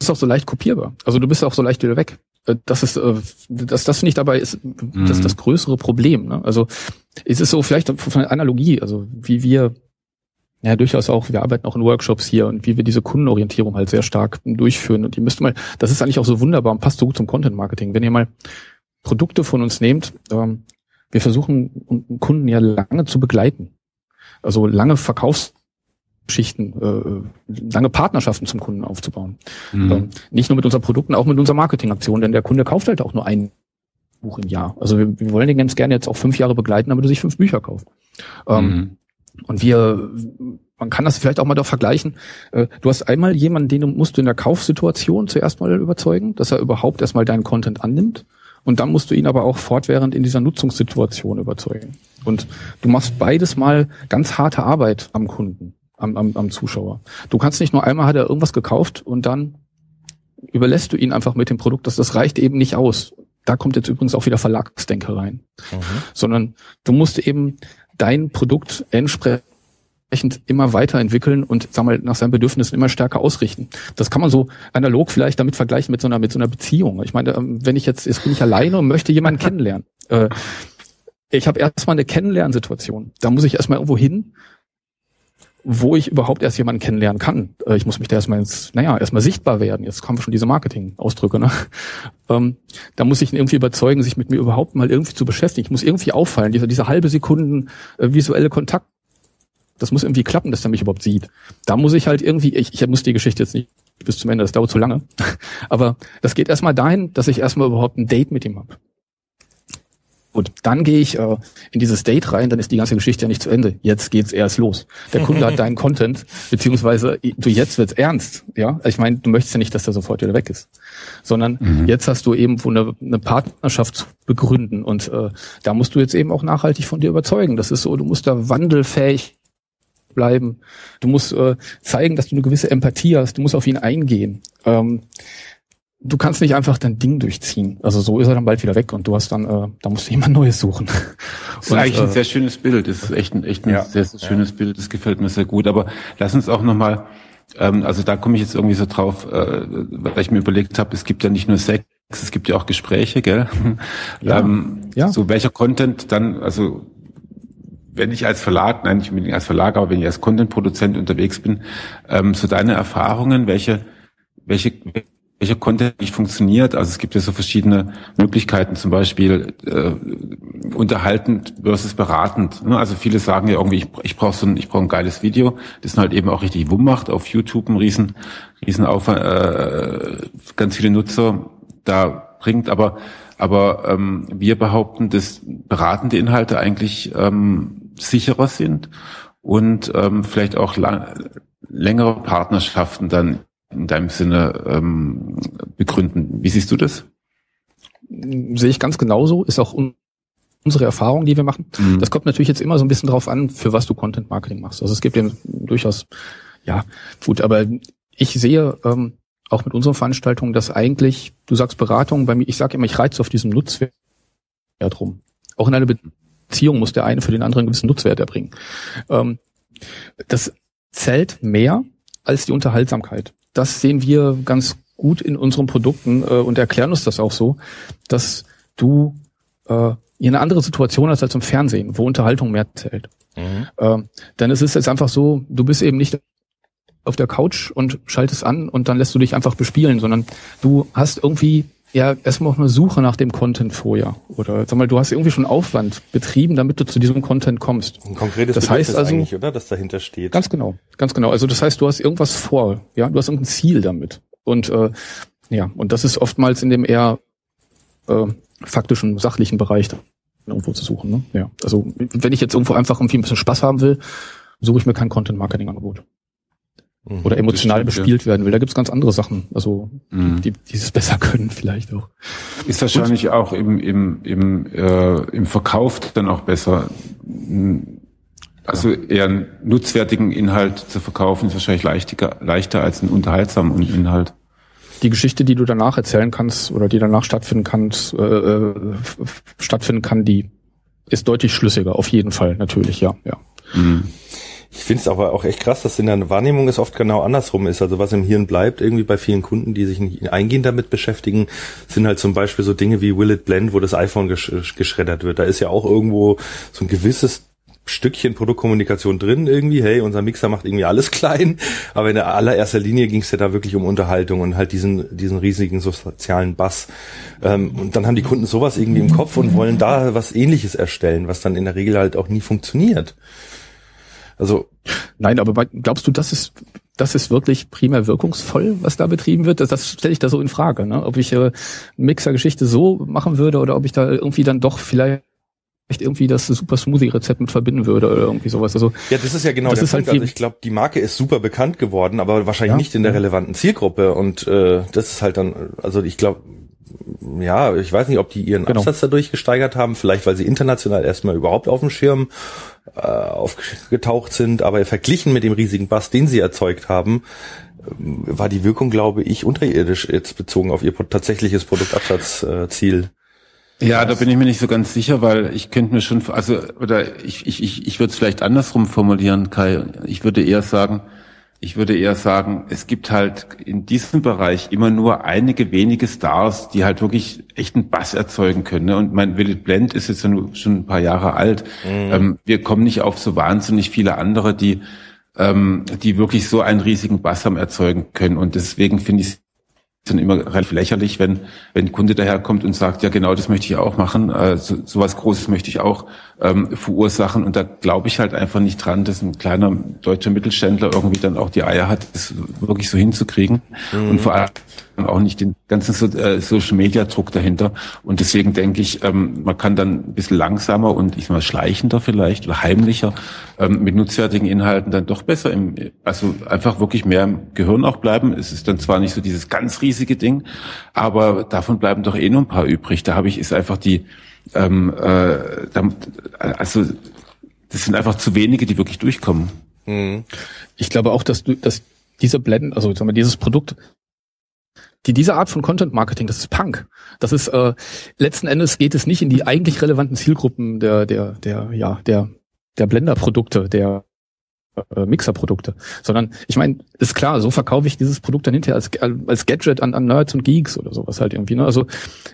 ist auch so leicht kopierbar. Also du bist auch so leicht wieder weg. Äh, das ist, äh, das, das finde ich dabei ist das, mhm. das größere Problem. Ne? Also es ist so vielleicht von der Analogie, also wie wir ja, durchaus auch. Wir arbeiten auch in Workshops hier und wie wir diese Kundenorientierung halt sehr stark durchführen. Und die müsste mal, das ist eigentlich auch so wunderbar und passt so gut zum Content Marketing. Wenn ihr mal Produkte von uns nehmt, ähm, wir versuchen Kunden ja lange zu begleiten. Also lange Verkaufsschichten, äh, lange Partnerschaften zum Kunden aufzubauen. Mhm. Ähm, nicht nur mit unseren Produkten, auch mit unserer Marketingaktion, denn der Kunde kauft halt auch nur ein Buch im Jahr. Also wir, wir wollen den ganz gerne jetzt auch fünf Jahre begleiten, damit er sich fünf Bücher kauft. Ähm, mhm. Und wir, man kann das vielleicht auch mal doch vergleichen. Äh, du hast einmal jemanden, den musst du in der Kaufsituation zuerst mal überzeugen, dass er überhaupt erstmal deinen Content annimmt. Und dann musst du ihn aber auch fortwährend in dieser Nutzungssituation überzeugen. Und du machst beides mal ganz harte Arbeit am Kunden, am, am, am Zuschauer. Du kannst nicht nur einmal hat er irgendwas gekauft und dann überlässt du ihn einfach mit dem Produkt. Das, das reicht eben nicht aus. Da kommt jetzt übrigens auch wieder Verlagsdenker rein. Mhm. Sondern du musst eben dein Produkt entsprechend immer weiterentwickeln und sag mal, nach seinen Bedürfnissen immer stärker ausrichten. Das kann man so analog vielleicht damit vergleichen mit so einer, mit so einer Beziehung. Ich meine, ähm, wenn ich jetzt, jetzt bin ich alleine und möchte jemanden kennenlernen. Äh, ich habe erstmal eine Kennenlernsituation. Da muss ich erstmal irgendwo hin, wo ich überhaupt erst jemanden kennenlernen kann. Äh, ich muss mich da erstmal ins, naja, erstmal sichtbar werden. Jetzt kommen schon diese Marketing-Ausdrücke, ne? Ähm, da muss ich ihn irgendwie überzeugen, sich mit mir überhaupt mal irgendwie zu beschäftigen. Ich muss irgendwie auffallen, diese, diese halbe Sekunden äh, visuelle Kontakt, das muss irgendwie klappen, dass er mich überhaupt sieht. Da muss ich halt irgendwie, ich, ich muss die Geschichte jetzt nicht bis zum Ende, das dauert zu lange. Aber das geht erstmal dahin, dass ich erstmal überhaupt ein Date mit ihm habe. Gut, dann gehe ich äh, in dieses Date rein, dann ist die ganze Geschichte ja nicht zu Ende. Jetzt geht's erst los. Der Kunde hat deinen Content, beziehungsweise du jetzt wird's ernst. Ja, ich meine, du möchtest ja nicht, dass der sofort wieder weg ist, sondern mhm. jetzt hast du eben eine, eine Partnerschaft zu begründen und äh, da musst du jetzt eben auch nachhaltig von dir überzeugen. Das ist so, du musst da wandelfähig bleiben. Du musst äh, zeigen, dass du eine gewisse Empathie hast. Du musst auf ihn eingehen. Ähm, du kannst nicht einfach dein Ding durchziehen. Also so ist er dann bald wieder weg und du hast dann, äh, da musst du jemand Neues suchen. Das ist und, eigentlich äh, ein sehr schönes Bild. Das ist echt ein, echt ein ja, sehr, sehr schönes ja. Bild. Das gefällt mir sehr gut. Aber lass uns auch nochmal, ähm, also da komme ich jetzt irgendwie so drauf, äh, weil ich mir überlegt habe, es gibt ja nicht nur Sex, es gibt ja auch Gespräche, gell? Ja. ähm, ja. So welcher Content dann, also wenn ich als Verlag, nein, nicht unbedingt als Verlag, aber wenn ich als Content-Produzent unterwegs bin, ähm, so deine Erfahrungen, welche, welche welcher Content nicht funktioniert. Also es gibt ja so verschiedene Möglichkeiten, zum Beispiel äh, unterhaltend versus beratend. Ne? Also viele sagen ja irgendwie, ich, ich brauche so ein, ich brauche ein geiles Video, das halt eben auch richtig Wumm macht auf YouTube, ein riesen, riesen Aufwand, äh, ganz viele Nutzer da bringt, aber aber ähm, wir behaupten, dass beratende Inhalte eigentlich ähm, sicherer sind und ähm, vielleicht auch lang, längere Partnerschaften dann in deinem Sinne ähm, begründen. Wie siehst du das? Sehe ich ganz genauso, ist auch un unsere Erfahrung, die wir machen. Mhm. Das kommt natürlich jetzt immer so ein bisschen drauf an, für was du Content Marketing machst. Also es gibt ja durchaus, ja, gut, aber ich sehe ähm, auch mit unseren Veranstaltungen, dass eigentlich, du sagst Beratung, bei mir, ich sage immer, ich reize auf diesem Nutzwert rum. Auch in einer Beziehung muss der eine für den anderen einen gewissen Nutzwert erbringen. Ähm, das zählt mehr als die Unterhaltsamkeit das sehen wir ganz gut in unseren Produkten äh, und erklären uns das auch so, dass du äh, in eine andere Situation hast als im Fernsehen, wo Unterhaltung mehr zählt. Mhm. Äh, denn es ist jetzt einfach so, du bist eben nicht auf der Couch und schaltest an und dann lässt du dich einfach bespielen, sondern du hast irgendwie ja erstmal auch eine Suche nach dem Content vorher. Oder sag mal, du hast irgendwie schon Aufwand betrieben, damit du zu diesem Content kommst. Ein konkretes das heißt also, eigentlich, oder? Das dahinter steht. Ganz genau, ganz genau. Also das heißt, du hast irgendwas vor, ja, du hast irgendein Ziel damit. Und äh, ja, und das ist oftmals in dem eher äh, faktischen, sachlichen Bereich irgendwo zu suchen. Ne? Ja. Also wenn ich jetzt irgendwo einfach irgendwie ein bisschen Spaß haben will, suche ich mir kein Content-Marketing-Angebot. Mhm, oder emotional stimmt, bespielt ja. werden will. Da gibt's ganz andere Sachen, also mhm. die, die es besser können vielleicht auch. Ist wahrscheinlich Und, auch im, im, im, äh, im Verkauf dann auch besser. Also eher einen nutzwertigen Inhalt zu verkaufen, ist wahrscheinlich leichter, leichter als einen unterhaltsamen Inhalt. Die Geschichte, die du danach erzählen kannst oder die danach stattfinden kannst, äh, äh stattfinden kann, die ist deutlich schlüssiger, auf jeden Fall, natürlich, ja, ja. Mhm. Ich finde es aber auch echt krass, dass in der Wahrnehmung es oft genau andersrum ist. Also was im Hirn bleibt, irgendwie bei vielen Kunden, die sich nicht eingehend damit beschäftigen, sind halt zum Beispiel so Dinge wie Will It Blend, wo das iPhone gesch geschreddert wird. Da ist ja auch irgendwo so ein gewisses Stückchen Produktkommunikation drin irgendwie, hey, unser Mixer macht irgendwie alles klein, aber in allererster Linie ging es ja da wirklich um Unterhaltung und halt diesen, diesen riesigen sozialen Bass. Ähm, und dann haben die Kunden sowas irgendwie im Kopf und wollen da was ähnliches erstellen, was dann in der Regel halt auch nie funktioniert. Also nein, aber glaubst du, das ist das ist wirklich primär wirkungsvoll, was da betrieben wird? Das, das stelle ich da so in Frage, ne? ob ich äh, Mixer-Geschichte so machen würde oder ob ich da irgendwie dann doch vielleicht irgendwie das Super Smoothie-Rezept mit verbinden würde oder irgendwie sowas. Also ja, das ist ja genau der Punkt. Halt also ich glaube, die Marke ist super bekannt geworden, aber wahrscheinlich ja, nicht in der relevanten Zielgruppe. Und äh, das ist halt dann, also ich glaube, ja, ich weiß nicht, ob die ihren genau. Absatz dadurch gesteigert haben, vielleicht weil sie international erstmal überhaupt auf dem Schirm äh, aufgetaucht sind, aber verglichen mit dem riesigen Bass, den sie erzeugt haben, ähm, war die Wirkung, glaube ich, unterirdisch jetzt bezogen auf ihr tatsächliches Produktabsatzziel. Ja, da bin ich mir nicht so ganz sicher, weil ich könnte mir schon, also, oder ich, ich, ich, ich würde es vielleicht andersrum formulieren, Kai. Ich würde eher sagen, ich würde eher sagen, es gibt halt in diesem Bereich immer nur einige wenige Stars, die halt wirklich echten Bass erzeugen können. Ne? Und mein Willet Blend ist jetzt schon ein paar Jahre alt. Mhm. Ähm, wir kommen nicht auf so wahnsinnig viele andere, die, ähm, die wirklich so einen riesigen Bass haben erzeugen können. Und deswegen finde ich dann immer relativ lächerlich, wenn, wenn ein Kunde daherkommt und sagt, ja genau, das möchte ich auch machen, äh, so, sowas Großes möchte ich auch ähm, verursachen. Und da glaube ich halt einfach nicht dran, dass ein kleiner deutscher Mittelständler irgendwie dann auch die Eier hat, das wirklich so hinzukriegen. Mhm. Und vor allem auch nicht den ganzen so, äh, Social Media Druck dahinter. Und deswegen denke ich, ähm, man kann dann ein bisschen langsamer und ich mal schleichender vielleicht oder heimlicher ähm, mit nutzwertigen Inhalten dann doch besser im, also einfach wirklich mehr im Gehirn auch bleiben. Es ist dann zwar nicht so dieses ganz riesige Ding, aber davon bleiben doch eh nur ein paar übrig. Da habe ich ist einfach die, ähm, äh, da, also das sind einfach zu wenige, die wirklich durchkommen. Ich glaube auch, dass du, dass diese Blenden, also sagen wir, dieses Produkt die diese Art von Content Marketing, das ist Punk. Das ist äh, letzten Endes geht es nicht in die eigentlich relevanten Zielgruppen der der der ja der der Blender-Produkte, der äh, Mixer-Produkte, sondern ich meine, ist klar, so verkaufe ich dieses Produkt dann hinterher als, als Gadget an, an Nerds und Geeks oder sowas halt irgendwie. Ne? Also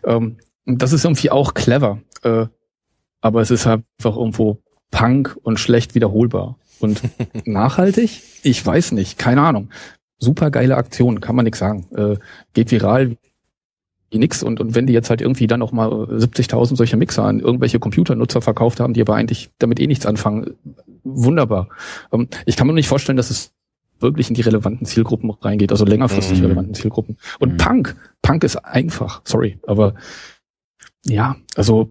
ähm, das ist irgendwie auch clever, äh, aber es ist halt einfach irgendwo Punk und schlecht wiederholbar. Und nachhaltig? Ich weiß nicht, keine Ahnung. Super geile Aktion, kann man nix sagen. Äh, geht viral wie nix. Und, und wenn die jetzt halt irgendwie dann auch mal 70.000 solche Mixer an irgendwelche Computernutzer verkauft haben, die aber eigentlich damit eh nichts anfangen, wunderbar. Ähm, ich kann mir nicht vorstellen, dass es wirklich in die relevanten Zielgruppen reingeht, also längerfristig mhm. relevanten Zielgruppen. Und mhm. Punk, Punk ist einfach, sorry, aber ja, also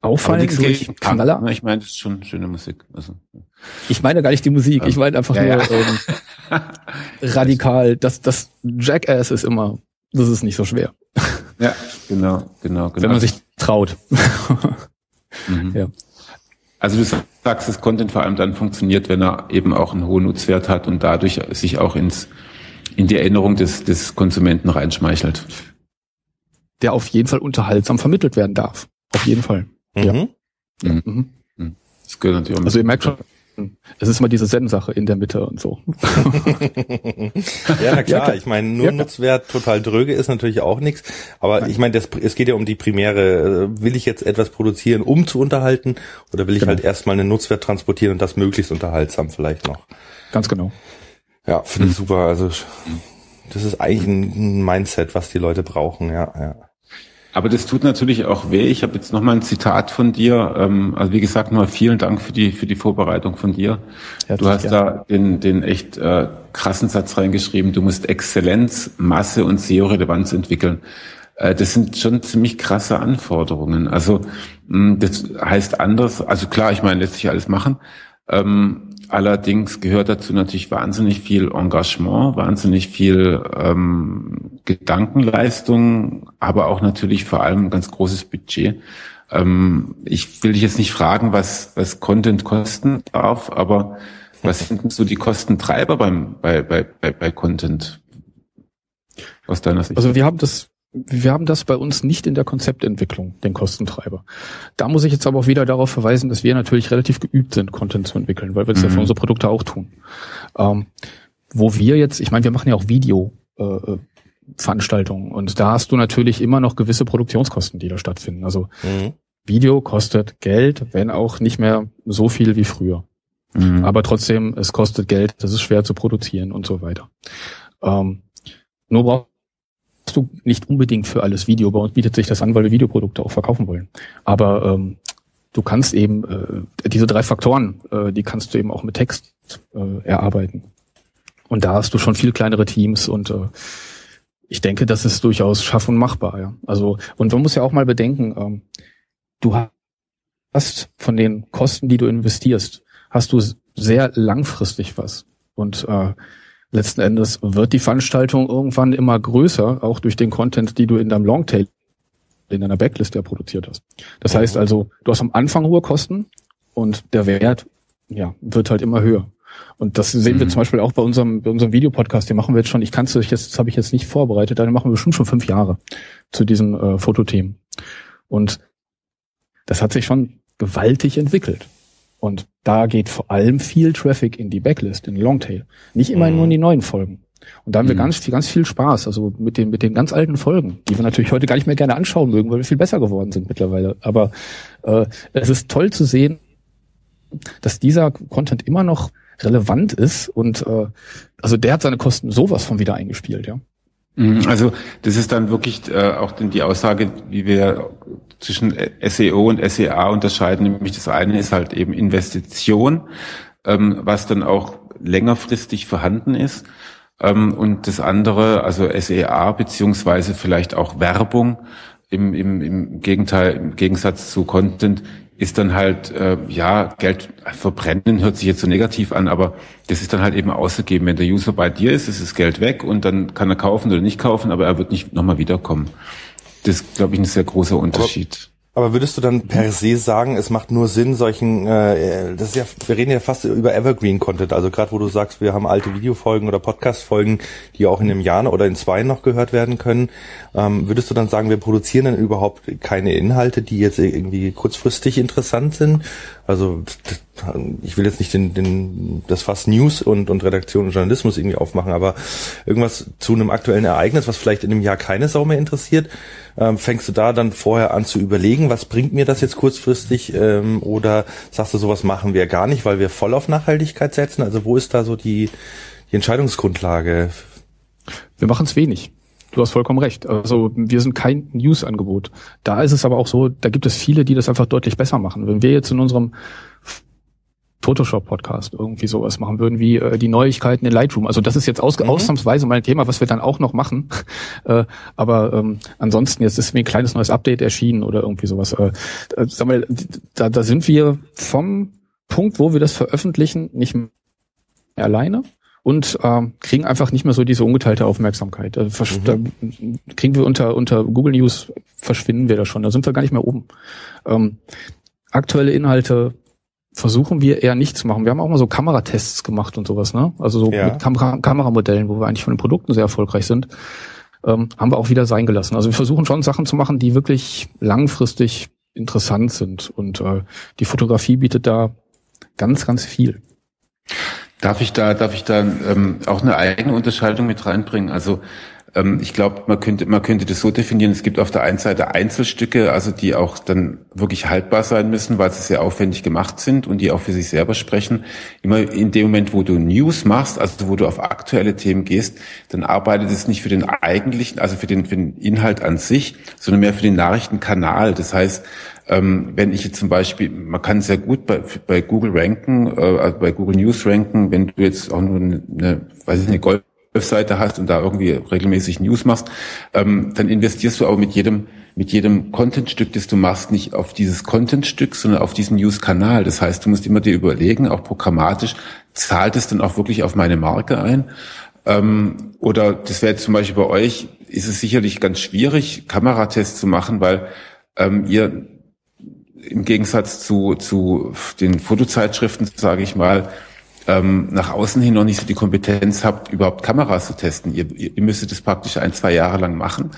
auffallend durch Knaller. Ich meine, das ist schon schöne Musik. Also. Ich meine gar nicht die Musik, ich meine einfach ja, nur ja. Ähm, radikal. Das, das Jackass ist immer, das ist nicht so schwer. Ja, genau, genau, genau. Wenn man sich traut. Mhm. Ja. Also du sagst, dass Content vor allem dann funktioniert, wenn er eben auch einen hohen Nutzwert hat und dadurch sich auch ins, in die Erinnerung des, des Konsumenten reinschmeichelt. Der auf jeden Fall unterhaltsam vermittelt werden darf. Auf jeden Fall. Mhm. Ja. Mhm. Mhm. mhm. Das gehört natürlich auch Also ihr merkt schon, es ist mal diese Zen-Sache in der Mitte und so. ja, na klar. Ich meine, nur ja, Nutzwert total dröge ist natürlich auch nichts. Aber Nein. ich meine, das, es geht ja um die primäre. Will ich jetzt etwas produzieren, um zu unterhalten? Oder will ich genau. halt erstmal einen Nutzwert transportieren und das möglichst unterhaltsam vielleicht noch? Ganz genau. Ja, finde ich super. Also, das ist eigentlich ein Mindset, was die Leute brauchen. Ja, ja. Aber das tut natürlich auch weh. Ich habe jetzt noch mal ein Zitat von dir. Ähm, also wie gesagt, nur vielen Dank für die für die Vorbereitung von dir. Herzlich du hast gern. da den den echt äh, krassen Satz reingeschrieben. Du musst Exzellenz, Masse und SEO-Relevanz entwickeln. Äh, das sind schon ziemlich krasse Anforderungen. Also mh, das heißt anders. Also klar, ich meine, lässt sich alles machen. Ähm, Allerdings gehört dazu natürlich wahnsinnig viel Engagement, wahnsinnig viel ähm, Gedankenleistung, aber auch natürlich vor allem ein ganz großes Budget. Ähm, ich will dich jetzt nicht fragen, was, was Content kosten darf, aber was sind so die Kostentreiber beim, bei, bei, bei, bei Content aus deiner Sicht? Also wir haben das wir haben das bei uns nicht in der Konzeptentwicklung, den Kostentreiber. Da muss ich jetzt aber auch wieder darauf verweisen, dass wir natürlich relativ geübt sind, Content zu entwickeln, weil wir das mhm. ja für unsere Produkte auch tun. Ähm, wo wir jetzt, ich meine, wir machen ja auch Video. Äh, äh, Veranstaltungen und da hast du natürlich immer noch gewisse Produktionskosten, die da stattfinden. Also mhm. Video kostet Geld, wenn auch nicht mehr so viel wie früher. Mhm. Aber trotzdem, es kostet Geld, das ist schwer zu produzieren und so weiter. Ähm, nur braucht du nicht unbedingt für alles Video. Bei uns bietet sich das an, weil wir Videoprodukte auch verkaufen wollen. Aber ähm, du kannst eben äh, diese drei Faktoren, äh, die kannst du eben auch mit Text äh, erarbeiten. Und da hast du schon viel kleinere Teams und äh, ich denke, das ist durchaus schaff und machbar. Ja. Also und man muss ja auch mal bedenken, ähm, du hast von den Kosten, die du investierst, hast du sehr langfristig was. Und äh, letzten Endes wird die Veranstaltung irgendwann immer größer, auch durch den Content, die du in deinem Longtail, in deiner Backlist ja produziert hast. Das heißt also, du hast am Anfang hohe Kosten und der Wert, ja, wird halt immer höher. Und das sehen mhm. wir zum Beispiel auch bei unserem, bei unserem Videopodcast. Den machen wir jetzt schon, ich kann es jetzt, das habe ich jetzt nicht vorbereitet, den machen wir bestimmt schon fünf Jahre zu diesen äh, Fotothemen. Und das hat sich schon gewaltig entwickelt. Und da geht vor allem viel Traffic in die Backlist, in Longtail. Nicht immer mhm. nur in die neuen Folgen. Und da haben wir mhm. ganz viel, ganz viel Spaß, also mit den, mit den ganz alten Folgen, die wir natürlich heute gar nicht mehr gerne anschauen mögen, weil wir viel besser geworden sind mittlerweile. Aber äh, es ist toll zu sehen, dass dieser Content immer noch relevant ist und äh, also der hat seine Kosten sowas von wieder eingespielt, ja. Mhm, also das ist dann wirklich äh, auch die Aussage, wie wir zwischen SEO und SEA unterscheiden. Nämlich das eine ist halt eben Investition, ähm, was dann auch längerfristig vorhanden ist. Ähm, und das andere, also SEA beziehungsweise vielleicht auch Werbung im, im, im Gegenteil, im Gegensatz zu Content ist dann halt, äh, ja, Geld verbrennen hört sich jetzt so negativ an, aber das ist dann halt eben ausgegeben. Wenn der User bei dir ist, ist das Geld weg und dann kann er kaufen oder nicht kaufen, aber er wird nicht nochmal wiederkommen. Das ist, glaube ich, ein sehr großer Unterschied. Aber würdest du dann per se sagen, es macht nur Sinn, solchen, äh, das ist ja, wir reden ja fast über Evergreen-Content, also gerade wo du sagst, wir haben alte Videofolgen oder Podcast-Folgen, die auch in einem Jahr oder in zwei noch gehört werden können, ähm, würdest du dann sagen, wir produzieren dann überhaupt keine Inhalte, die jetzt irgendwie kurzfristig interessant sind? Also ich will jetzt nicht den, den, das Fass News und, und Redaktion und Journalismus irgendwie aufmachen, aber irgendwas zu einem aktuellen Ereignis, was vielleicht in einem Jahr keine Sau mehr interessiert, ähm, fängst du da dann vorher an zu überlegen, was bringt mir das jetzt kurzfristig ähm, oder sagst du, sowas machen wir gar nicht, weil wir voll auf Nachhaltigkeit setzen? Also wo ist da so die, die Entscheidungsgrundlage? Wir machen es wenig. Du hast vollkommen recht. Also wir sind kein News-Angebot. Da ist es aber auch so, da gibt es viele, die das einfach deutlich besser machen. Wenn wir jetzt in unserem Photoshop-Podcast irgendwie sowas machen würden, wie äh, die Neuigkeiten in Lightroom. Also das ist jetzt aus, mhm. ausnahmsweise mein Thema, was wir dann auch noch machen. äh, aber ähm, ansonsten, jetzt ist mir ein kleines neues Update erschienen oder irgendwie sowas. Äh, äh, sag mal, da, da sind wir vom Punkt, wo wir das veröffentlichen, nicht mehr alleine und äh, kriegen einfach nicht mehr so diese ungeteilte Aufmerksamkeit. Also, mhm. Da kriegen wir unter, unter Google News, verschwinden wir da schon, da sind wir gar nicht mehr oben. Ähm, aktuelle Inhalte versuchen wir eher nicht zu machen. Wir haben auch mal so Kameratests gemacht und sowas, ne? Also so ja. mit Kam Kameramodellen, wo wir eigentlich von den Produkten sehr erfolgreich sind, ähm, haben wir auch wieder sein gelassen. Also wir versuchen schon Sachen zu machen, die wirklich langfristig interessant sind. Und äh, die Fotografie bietet da ganz, ganz viel. Darf ich da, darf ich da ähm, auch eine eigene Unterscheidung mit reinbringen? Also ich glaube, man könnte, man könnte das so definieren, es gibt auf der einen Seite Einzelstücke, also die auch dann wirklich haltbar sein müssen, weil sie sehr aufwendig gemacht sind und die auch für sich selber sprechen. Immer in dem Moment, wo du News machst, also wo du auf aktuelle Themen gehst, dann arbeitet es nicht für den eigentlichen, also für den, für den Inhalt an sich, sondern mehr für den Nachrichtenkanal. Das heißt, ähm, wenn ich jetzt zum Beispiel, man kann sehr gut bei, bei Google ranken, äh, bei Google News ranken, wenn du jetzt auch nur eine, eine weiß ich, eine Gold Webseite hast und da irgendwie regelmäßig News machst, ähm, dann investierst du aber mit jedem mit jedem Contentstück, das du machst, nicht auf dieses Contentstück, sondern auf diesen News-Kanal. Das heißt, du musst immer dir überlegen, auch programmatisch, zahlt es dann auch wirklich auf meine Marke ein? Ähm, oder das wäre zum Beispiel bei euch, ist es sicherlich ganz schwierig, Kameratests zu machen, weil ähm, ihr im Gegensatz zu, zu den Fotozeitschriften, sage ich mal, ähm, nach außen hin noch nicht so die Kompetenz habt, überhaupt Kameras zu testen. Ihr, ihr müsstet es praktisch ein, zwei Jahre lang machen.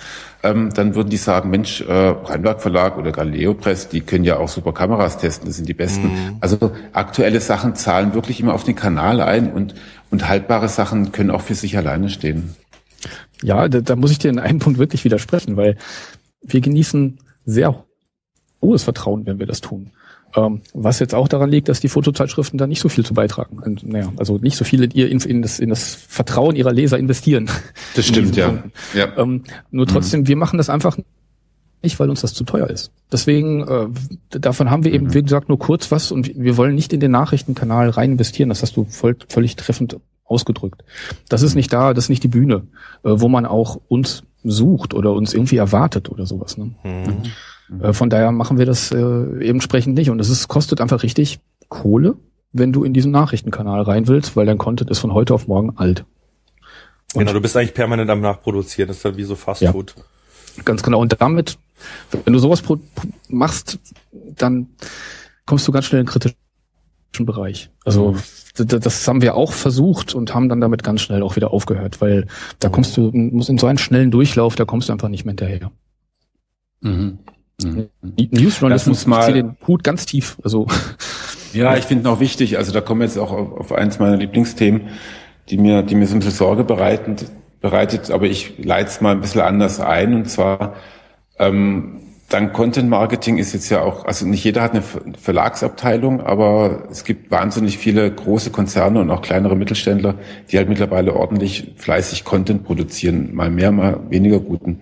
Ähm, dann würden die sagen, Mensch, äh, Rheinberg Verlag oder Galileo Press, die können ja auch super Kameras testen, das sind die besten. Mhm. Also aktuelle Sachen zahlen wirklich immer auf den Kanal ein und, und haltbare Sachen können auch für sich alleine stehen. Ja, da, da muss ich dir in einem Punkt wirklich widersprechen, weil wir genießen sehr hohes Vertrauen, wenn wir das tun. Ähm, was jetzt auch daran liegt, dass die Fotozeitschriften da nicht so viel zu beitragen. Und, naja, also nicht so viele ihr in, in, das, in das Vertrauen ihrer Leser investieren. Das stimmt, ja. ja. Ähm, nur mhm. trotzdem, mhm. wir machen das einfach nicht, weil uns das zu teuer ist. Deswegen, äh, davon haben wir eben, mhm. wie gesagt, nur kurz was und wir wollen nicht in den Nachrichtenkanal rein investieren. Das hast du voll, völlig treffend ausgedrückt. Das ist nicht da, das ist nicht die Bühne, äh, wo man auch uns sucht oder uns irgendwie erwartet oder sowas. Ne? Mhm. Äh, von daher machen wir das äh, eben entsprechend nicht. Und es ist, kostet einfach richtig Kohle, wenn du in diesen Nachrichtenkanal rein willst, weil dein Content ist von heute auf morgen alt. Und genau, du bist eigentlich permanent am Nachproduzieren. Das ist dann wie so Fast Food. Ja, ganz genau. Und damit, wenn du sowas machst, dann kommst du ganz schnell in den kritischen Bereich. Also mhm. das haben wir auch versucht und haben dann damit ganz schnell auch wieder aufgehört, weil da kommst du, musst in so einen schnellen Durchlauf, da kommst du einfach nicht mehr hinterher. Mhm. Mhm. Newsjournalismus mal ziehe den Hut ganz tief. Also ja, ich finde auch wichtig. Also da kommen wir jetzt auch auf, auf eins meiner Lieblingsthemen, die mir, die mir so ein bisschen Sorge bereiten, bereitet. Aber ich leite es mal ein bisschen anders ein. Und zwar ähm, dann Content Marketing ist jetzt ja auch, also nicht jeder hat eine Verlagsabteilung, aber es gibt wahnsinnig viele große Konzerne und auch kleinere Mittelständler, die halt mittlerweile ordentlich fleißig Content produzieren, mal mehr, mal weniger guten.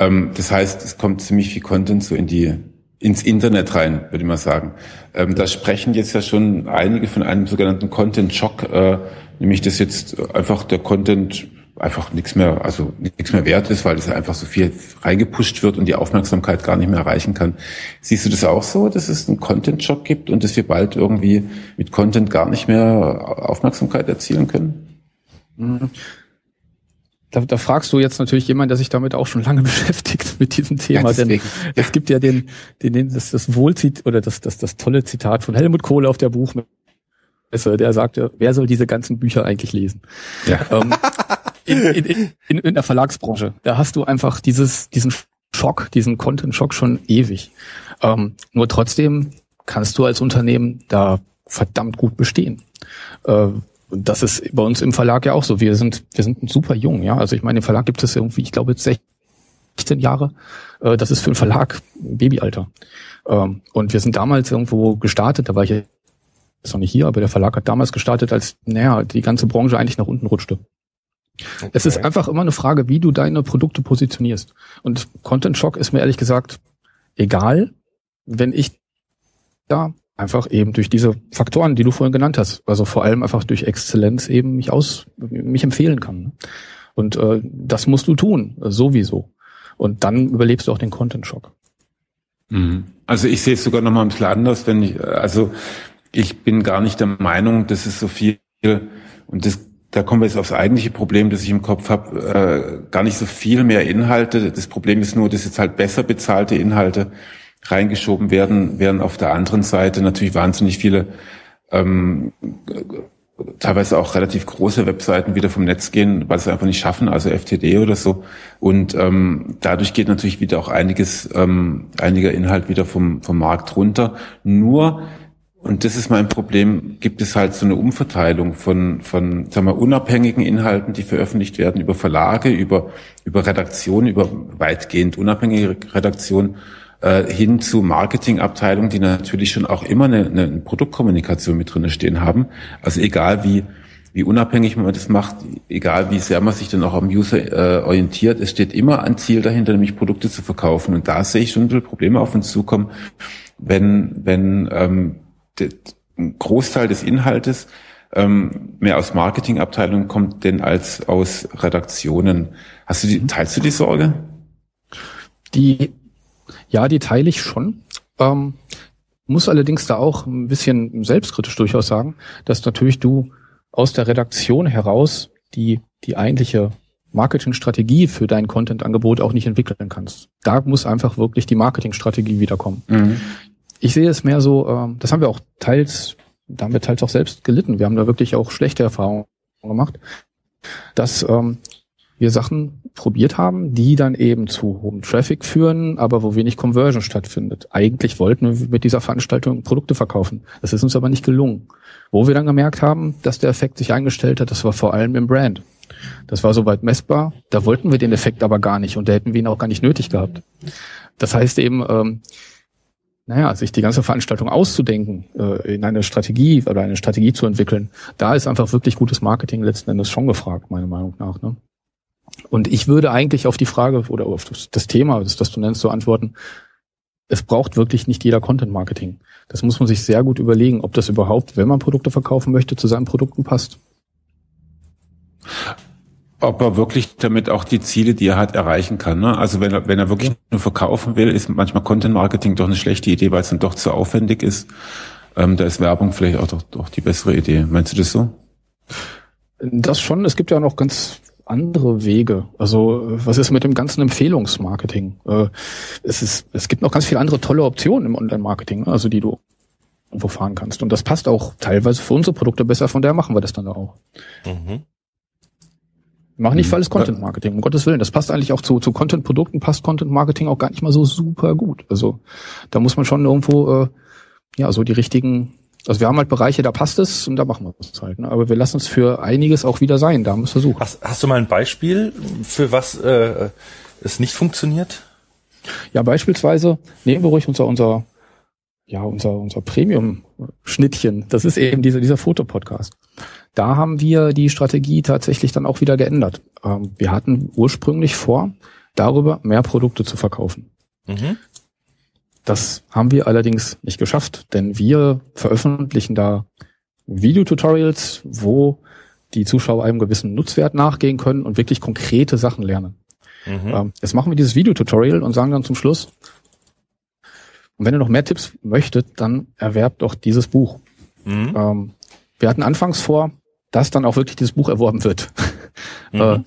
Ähm, das heißt, es kommt ziemlich viel Content so in die ins Internet rein, würde ich mal sagen. Ähm, da sprechen jetzt ja schon einige von einem sogenannten Content-Shock, äh, nämlich dass jetzt einfach der Content einfach nichts mehr, also nichts mehr wert ist, weil es einfach so viel reingepusht wird und die Aufmerksamkeit gar nicht mehr erreichen kann. Siehst du das auch so, dass es einen Content-Shock gibt und dass wir bald irgendwie mit Content gar nicht mehr Aufmerksamkeit erzielen können? Da, da fragst du jetzt natürlich jemand, der sich damit auch schon lange beschäftigt mit diesem Thema, ja, denn es gibt ja den, den, den das, das Wohlzit oder das, das, das tolle Zitat von Helmut Kohle auf der Buchmesse, der sagte, wer soll diese ganzen Bücher eigentlich lesen? Ja. Ähm, in, in, in, in der Verlagsbranche, da hast du einfach dieses, diesen Schock, diesen Content-Schock schon ewig. Ähm, nur trotzdem kannst du als Unternehmen da verdammt gut bestehen. Äh, das ist bei uns im Verlag ja auch so. Wir sind, wir sind super jung, ja. Also ich meine, im Verlag gibt es irgendwie, ich glaube, jetzt 16 Jahre. Äh, das ist für einen Verlag Babyalter. Ähm, und wir sind damals irgendwo gestartet, da war ich jetzt noch nicht hier, aber der Verlag hat damals gestartet, als, naja, die ganze Branche eigentlich nach unten rutschte. Okay. Es ist einfach immer eine Frage, wie du deine Produkte positionierst. Und Content Shock ist mir ehrlich gesagt egal, wenn ich da einfach eben durch diese Faktoren, die du vorhin genannt hast, also vor allem einfach durch Exzellenz eben mich aus, mich empfehlen kann. Und äh, das musst du tun, sowieso. Und dann überlebst du auch den Content-Schock. Mhm. Also ich sehe es sogar noch mal ein bisschen anders, wenn ich, also ich bin gar nicht der Meinung, dass es so viel und das da kommen wir jetzt aufs eigentliche Problem, das ich im Kopf habe, äh, gar nicht so viel mehr Inhalte. Das Problem ist nur, dass jetzt halt besser bezahlte Inhalte reingeschoben werden, während auf der anderen Seite natürlich wahnsinnig viele ähm, teilweise auch relativ große Webseiten wieder vom Netz gehen, weil sie einfach nicht schaffen, also FTD oder so. Und ähm, dadurch geht natürlich wieder auch einiges, ähm, einiger Inhalt wieder vom, vom Markt runter. Nur, und das ist mein Problem, gibt es halt so eine Umverteilung von, von sagen wir, unabhängigen Inhalten, die veröffentlicht werden über Verlage, über, über Redaktionen, über weitgehend unabhängige Redaktionen äh, hin zu Marketingabteilungen, die natürlich schon auch immer eine, eine Produktkommunikation mit drinne stehen haben. Also egal wie wie unabhängig man das macht, egal wie sehr man sich dann auch am User äh, orientiert, es steht immer ein Ziel dahinter, nämlich Produkte zu verkaufen. Und da sehe ich schon ein Probleme auf uns zukommen, wenn, wenn ähm, ein Großteil des Inhaltes ähm, mehr aus Marketingabteilungen kommt, denn als aus Redaktionen. Hast du die, teilst du die Sorge? Die ja, die teile ich schon. Ähm, muss allerdings da auch ein bisschen selbstkritisch durchaus sagen, dass natürlich du aus der Redaktion heraus die, die eigentliche Marketingstrategie für dein Content-Angebot auch nicht entwickeln kannst. Da muss einfach wirklich die Marketingstrategie wiederkommen. Mhm. Ich sehe es mehr so, äh, das haben wir auch teils, da haben wir teils auch selbst gelitten. Wir haben da wirklich auch schlechte Erfahrungen gemacht, dass ähm, wir Sachen probiert haben, die dann eben zu hohem Traffic führen, aber wo wenig Conversion stattfindet. Eigentlich wollten wir mit dieser Veranstaltung Produkte verkaufen. Das ist uns aber nicht gelungen. Wo wir dann gemerkt haben, dass der Effekt sich eingestellt hat, das war vor allem im Brand. Das war soweit messbar. Da wollten wir den Effekt aber gar nicht und da hätten wir ihn auch gar nicht nötig gehabt. Das heißt eben, ähm, naja, sich die ganze Veranstaltung auszudenken, äh, in eine Strategie oder eine Strategie zu entwickeln, da ist einfach wirklich gutes Marketing letzten Endes schon gefragt, meiner Meinung nach. Ne? Und ich würde eigentlich auf die Frage oder auf das Thema, das, das du nennst, so antworten, es braucht wirklich nicht jeder Content Marketing. Das muss man sich sehr gut überlegen, ob das überhaupt, wenn man Produkte verkaufen möchte, zu seinen Produkten passt. Ob er wirklich damit auch die Ziele, die er hat, erreichen kann. Ne? Also wenn er, wenn er wirklich nur verkaufen will, ist manchmal Content Marketing doch eine schlechte Idee, weil es dann doch zu aufwendig ist. Ähm, da ist Werbung vielleicht auch doch, doch die bessere Idee. Meinst du das so? Das schon. Es gibt ja noch ganz andere Wege. Also was ist mit dem ganzen Empfehlungsmarketing? Äh, es, ist, es gibt noch ganz viele andere tolle Optionen im Online-Marketing, also die du irgendwo fahren kannst. Und das passt auch teilweise für unsere Produkte besser, von der machen wir das dann auch. Mhm. Machen nicht für alles Content Marketing, um Gottes Willen. Das passt eigentlich auch zu, zu Content-Produkten, passt Content Marketing auch gar nicht mal so super gut. Also da muss man schon irgendwo äh, ja so die richtigen also wir haben halt Bereiche, da passt es und da machen wir es halt. Ne? Aber wir lassen es für einiges auch wieder sein. Da haben wir es versucht. Hast, hast, du mal ein Beispiel, für was äh, es nicht funktioniert? Ja, beispielsweise nehmen wir ruhig unser, unser, ja, unser, unser Premium-Schnittchen. Das ist eben dieser, dieser Fotopodcast. Da haben wir die Strategie tatsächlich dann auch wieder geändert. Ähm, wir hatten ursprünglich vor, darüber mehr Produkte zu verkaufen. Mhm. Das haben wir allerdings nicht geschafft, denn wir veröffentlichen da Videotutorials, wo die Zuschauer einem gewissen Nutzwert nachgehen können und wirklich konkrete Sachen lernen. Mhm. Ähm, jetzt machen wir dieses Videotutorial und sagen dann zum Schluss, und wenn ihr noch mehr Tipps möchtet, dann erwerbt doch dieses Buch. Mhm. Ähm, wir hatten anfangs vor, dass dann auch wirklich dieses Buch erworben wird. Mhm. Äh,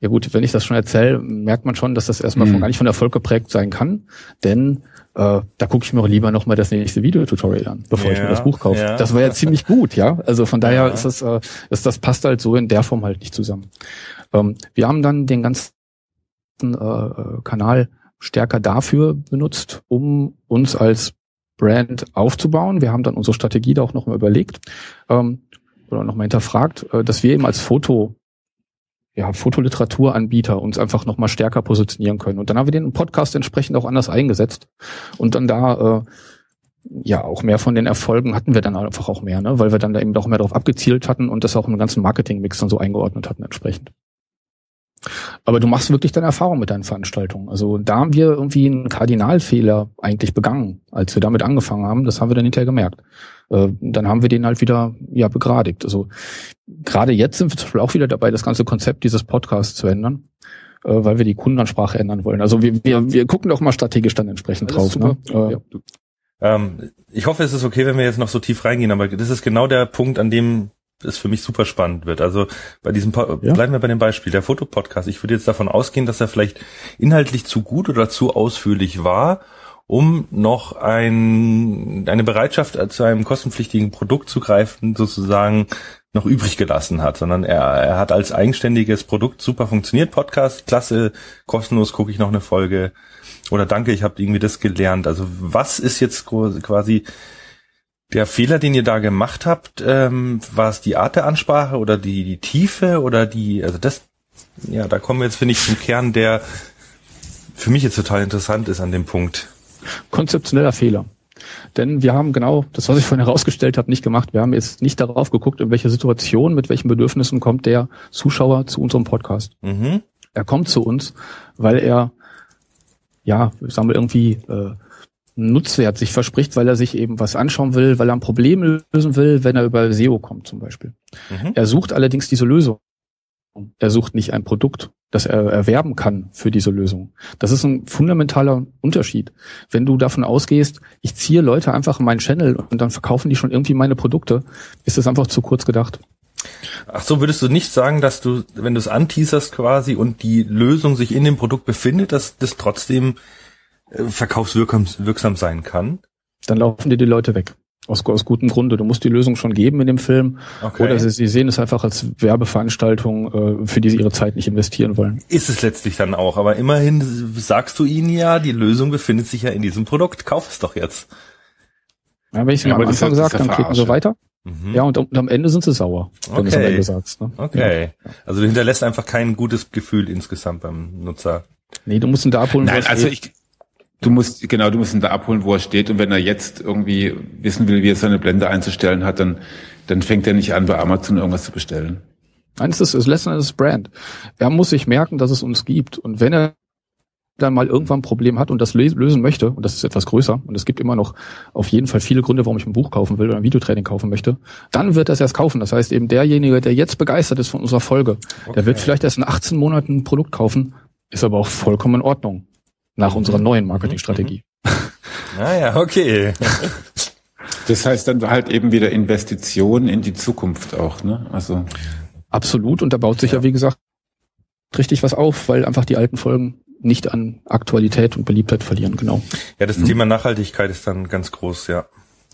Ja gut, wenn ich das schon erzähle, merkt man schon, dass das erstmal mhm. von, gar nicht von Erfolg geprägt sein kann, denn äh, da gucke ich mir auch lieber nochmal das nächste Videotutorial an, bevor ja, ich mir das Buch kaufe. Ja. Das war ja ziemlich gut, ja. Also von daher ja. ist das, äh, ist, das passt halt so in der Form halt nicht zusammen. Ähm, wir haben dann den ganzen äh, Kanal stärker dafür benutzt, um uns als Brand aufzubauen. Wir haben dann unsere Strategie da auch nochmal überlegt ähm, oder nochmal hinterfragt, äh, dass wir eben als Foto ja, Fotoliteraturanbieter uns einfach nochmal stärker positionieren können. Und dann haben wir den Podcast entsprechend auch anders eingesetzt. Und dann da äh, ja auch mehr von den Erfolgen hatten wir dann einfach auch mehr, ne? weil wir dann da eben auch mehr darauf abgezielt hatten und das auch im ganzen Marketingmix dann so eingeordnet hatten entsprechend. Aber du machst wirklich deine Erfahrung mit deinen Veranstaltungen. Also da haben wir irgendwie einen Kardinalfehler eigentlich begangen, als wir damit angefangen haben. Das haben wir dann hinterher gemerkt. Äh, dann haben wir den halt wieder ja begradigt. Also gerade jetzt sind wir zum Beispiel auch wieder dabei, das ganze Konzept dieses Podcasts zu ändern, äh, weil wir die Kundenansprache ändern wollen. Also wir, wir, wir gucken doch mal strategisch dann entsprechend drauf. Ne? Äh, ja. Ähm, ich hoffe, es ist okay, wenn wir jetzt noch so tief reingehen, aber das ist genau der Punkt, an dem es für mich super spannend wird. Also bei diesem po ja. bleiben wir bei dem Beispiel der Fotopodcast. Ich würde jetzt davon ausgehen, dass er vielleicht inhaltlich zu gut oder zu ausführlich war, um noch ein, eine Bereitschaft zu einem kostenpflichtigen Produkt zu greifen, sozusagen noch übrig gelassen hat, sondern er, er hat als eigenständiges Produkt super funktioniert. Podcast, klasse, kostenlos gucke ich noch eine Folge oder danke, ich habe irgendwie das gelernt. Also was ist jetzt quasi der Fehler, den ihr da gemacht habt, ähm, war es die Art der Ansprache oder die, die Tiefe oder die, also das, ja, da kommen wir jetzt, finde ich, zum Kern, der für mich jetzt total interessant ist an dem Punkt. Konzeptioneller Fehler. Denn wir haben genau das, was ich vorhin herausgestellt habe, nicht gemacht. Wir haben jetzt nicht darauf geguckt, in welche Situation, mit welchen Bedürfnissen kommt der Zuschauer zu unserem Podcast. Mhm. Er kommt zu uns, weil er, ja, sagen wir irgendwie, äh, Nutzwert sich verspricht, weil er sich eben was anschauen will, weil er ein Problem lösen will, wenn er über SEO kommt zum Beispiel. Mhm. Er sucht allerdings diese Lösung. Er sucht nicht ein Produkt, das er erwerben kann für diese Lösung. Das ist ein fundamentaler Unterschied. Wenn du davon ausgehst, ich ziehe Leute einfach in meinen Channel und dann verkaufen die schon irgendwie meine Produkte, ist das einfach zu kurz gedacht. Ach so, würdest du nicht sagen, dass du, wenn du es anteaserst quasi und die Lösung sich in dem Produkt befindet, dass das trotzdem äh, verkaufswirksam sein kann? Dann laufen dir die Leute weg. Aus, aus gutem Grunde. Du musst die Lösung schon geben in dem Film. Okay. Oder sie, sie sehen es einfach als Werbeveranstaltung, äh, für die sie ihre Zeit nicht investieren wollen. Ist es letztlich dann auch. Aber immerhin sagst du ihnen ja, die Lösung befindet sich ja in diesem Produkt. Kauf es doch jetzt. Ja, wenn ich es ja, am Anfang sage, dann klicken sie weiter. Mhm. Ja, und, und, am Ende sind sie sauer, wenn du es am Ende sagst. Ne? Okay. Ja. Also du hinterlässt einfach kein gutes Gefühl insgesamt beim Nutzer. Nee, du musst ihn da abholen. Nein, also ich, Du musst, genau, du musst ihn da abholen, wo er steht. Und wenn er jetzt irgendwie wissen will, wie er seine Blende einzustellen hat, dann, dann fängt er nicht an, bei Amazon irgendwas zu bestellen. Nein, es ist, es ist letztendlich das Brand. Er muss sich merken, dass es uns gibt. Und wenn er dann mal irgendwann ein Problem hat und das lösen möchte, und das ist etwas größer, und es gibt immer noch auf jeden Fall viele Gründe, warum ich ein Buch kaufen will oder ein Videotraining kaufen möchte, dann wird er es erst kaufen. Das heißt eben derjenige, der jetzt begeistert ist von unserer Folge, okay. der wird vielleicht erst in 18 Monaten ein Produkt kaufen, ist aber auch vollkommen in Ordnung nach unserer neuen Marketingstrategie. Naja, mhm. ah okay. Das heißt dann halt eben wieder Investitionen in die Zukunft auch, ne? Also. Absolut. Und da baut sich ja, ja wie gesagt, richtig was auf, weil einfach die alten Folgen nicht an Aktualität und Beliebtheit verlieren, genau. Ja, das mhm. Thema Nachhaltigkeit ist dann ganz groß, ja.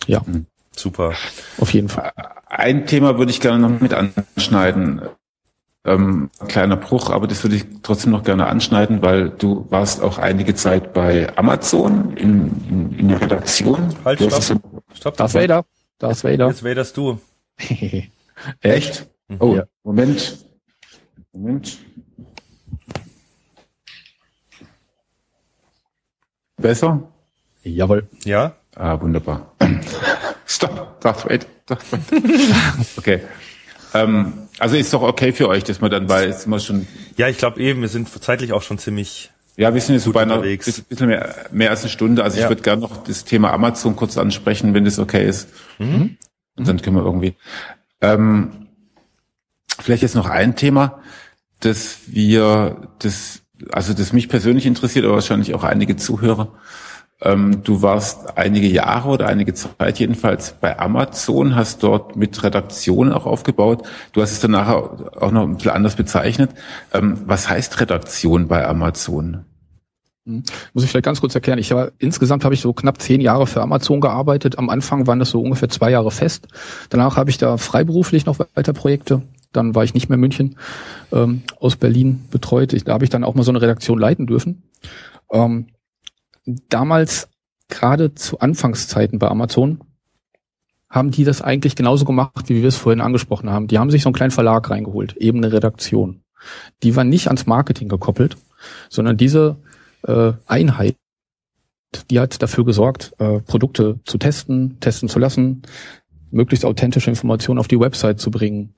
Ja. Mhm. Super. Auf jeden Fall. Ein Thema würde ich gerne noch mit anschneiden. Ähm, kleiner Bruch, aber das würde ich trotzdem noch gerne anschneiden, weil du warst auch einige Zeit bei Amazon in, in, in der Redaktion. Halt, stopp. So stopp. Darth Vader. Darth Vader. Jetzt Vaderst du. Echt? Mhm. Oh, ja. Moment. Moment. Besser? Jawohl. Ja? Ah, wunderbar. Stopp. Darth Vader. Darth Vader. okay. Ähm, also ist doch okay für euch, dass man dann bei, ist immer schon. Ja, ich glaube eben, wir sind zeitlich auch schon ziemlich. Ja, wir sind jetzt so bei einer unterwegs. bisschen mehr, mehr als eine Stunde. Also ja. ich würde gerne noch das Thema Amazon kurz ansprechen, wenn das okay ist. Mhm. Und dann können wir irgendwie. Ähm, vielleicht jetzt noch ein Thema, dass wir, das, also das mich persönlich interessiert, aber wahrscheinlich auch einige Zuhörer. Ähm, du warst einige Jahre oder einige Zeit jedenfalls bei Amazon, hast dort mit Redaktion auch aufgebaut. Du hast es dann nachher auch noch ein bisschen anders bezeichnet. Ähm, was heißt Redaktion bei Amazon? Hm. Muss ich vielleicht ganz kurz erklären. Ich war, insgesamt habe ich so knapp zehn Jahre für Amazon gearbeitet. Am Anfang waren das so ungefähr zwei Jahre fest. Danach habe ich da freiberuflich noch weiter Projekte. Dann war ich nicht mehr München, ähm, aus Berlin betreut. Ich, da habe ich dann auch mal so eine Redaktion leiten dürfen. Ähm, damals, gerade zu Anfangszeiten bei Amazon, haben die das eigentlich genauso gemacht, wie wir es vorhin angesprochen haben. Die haben sich so einen kleinen Verlag reingeholt, eben eine Redaktion. Die war nicht ans Marketing gekoppelt, sondern diese äh, Einheit, die hat dafür gesorgt, äh, Produkte zu testen, testen zu lassen, möglichst authentische Informationen auf die Website zu bringen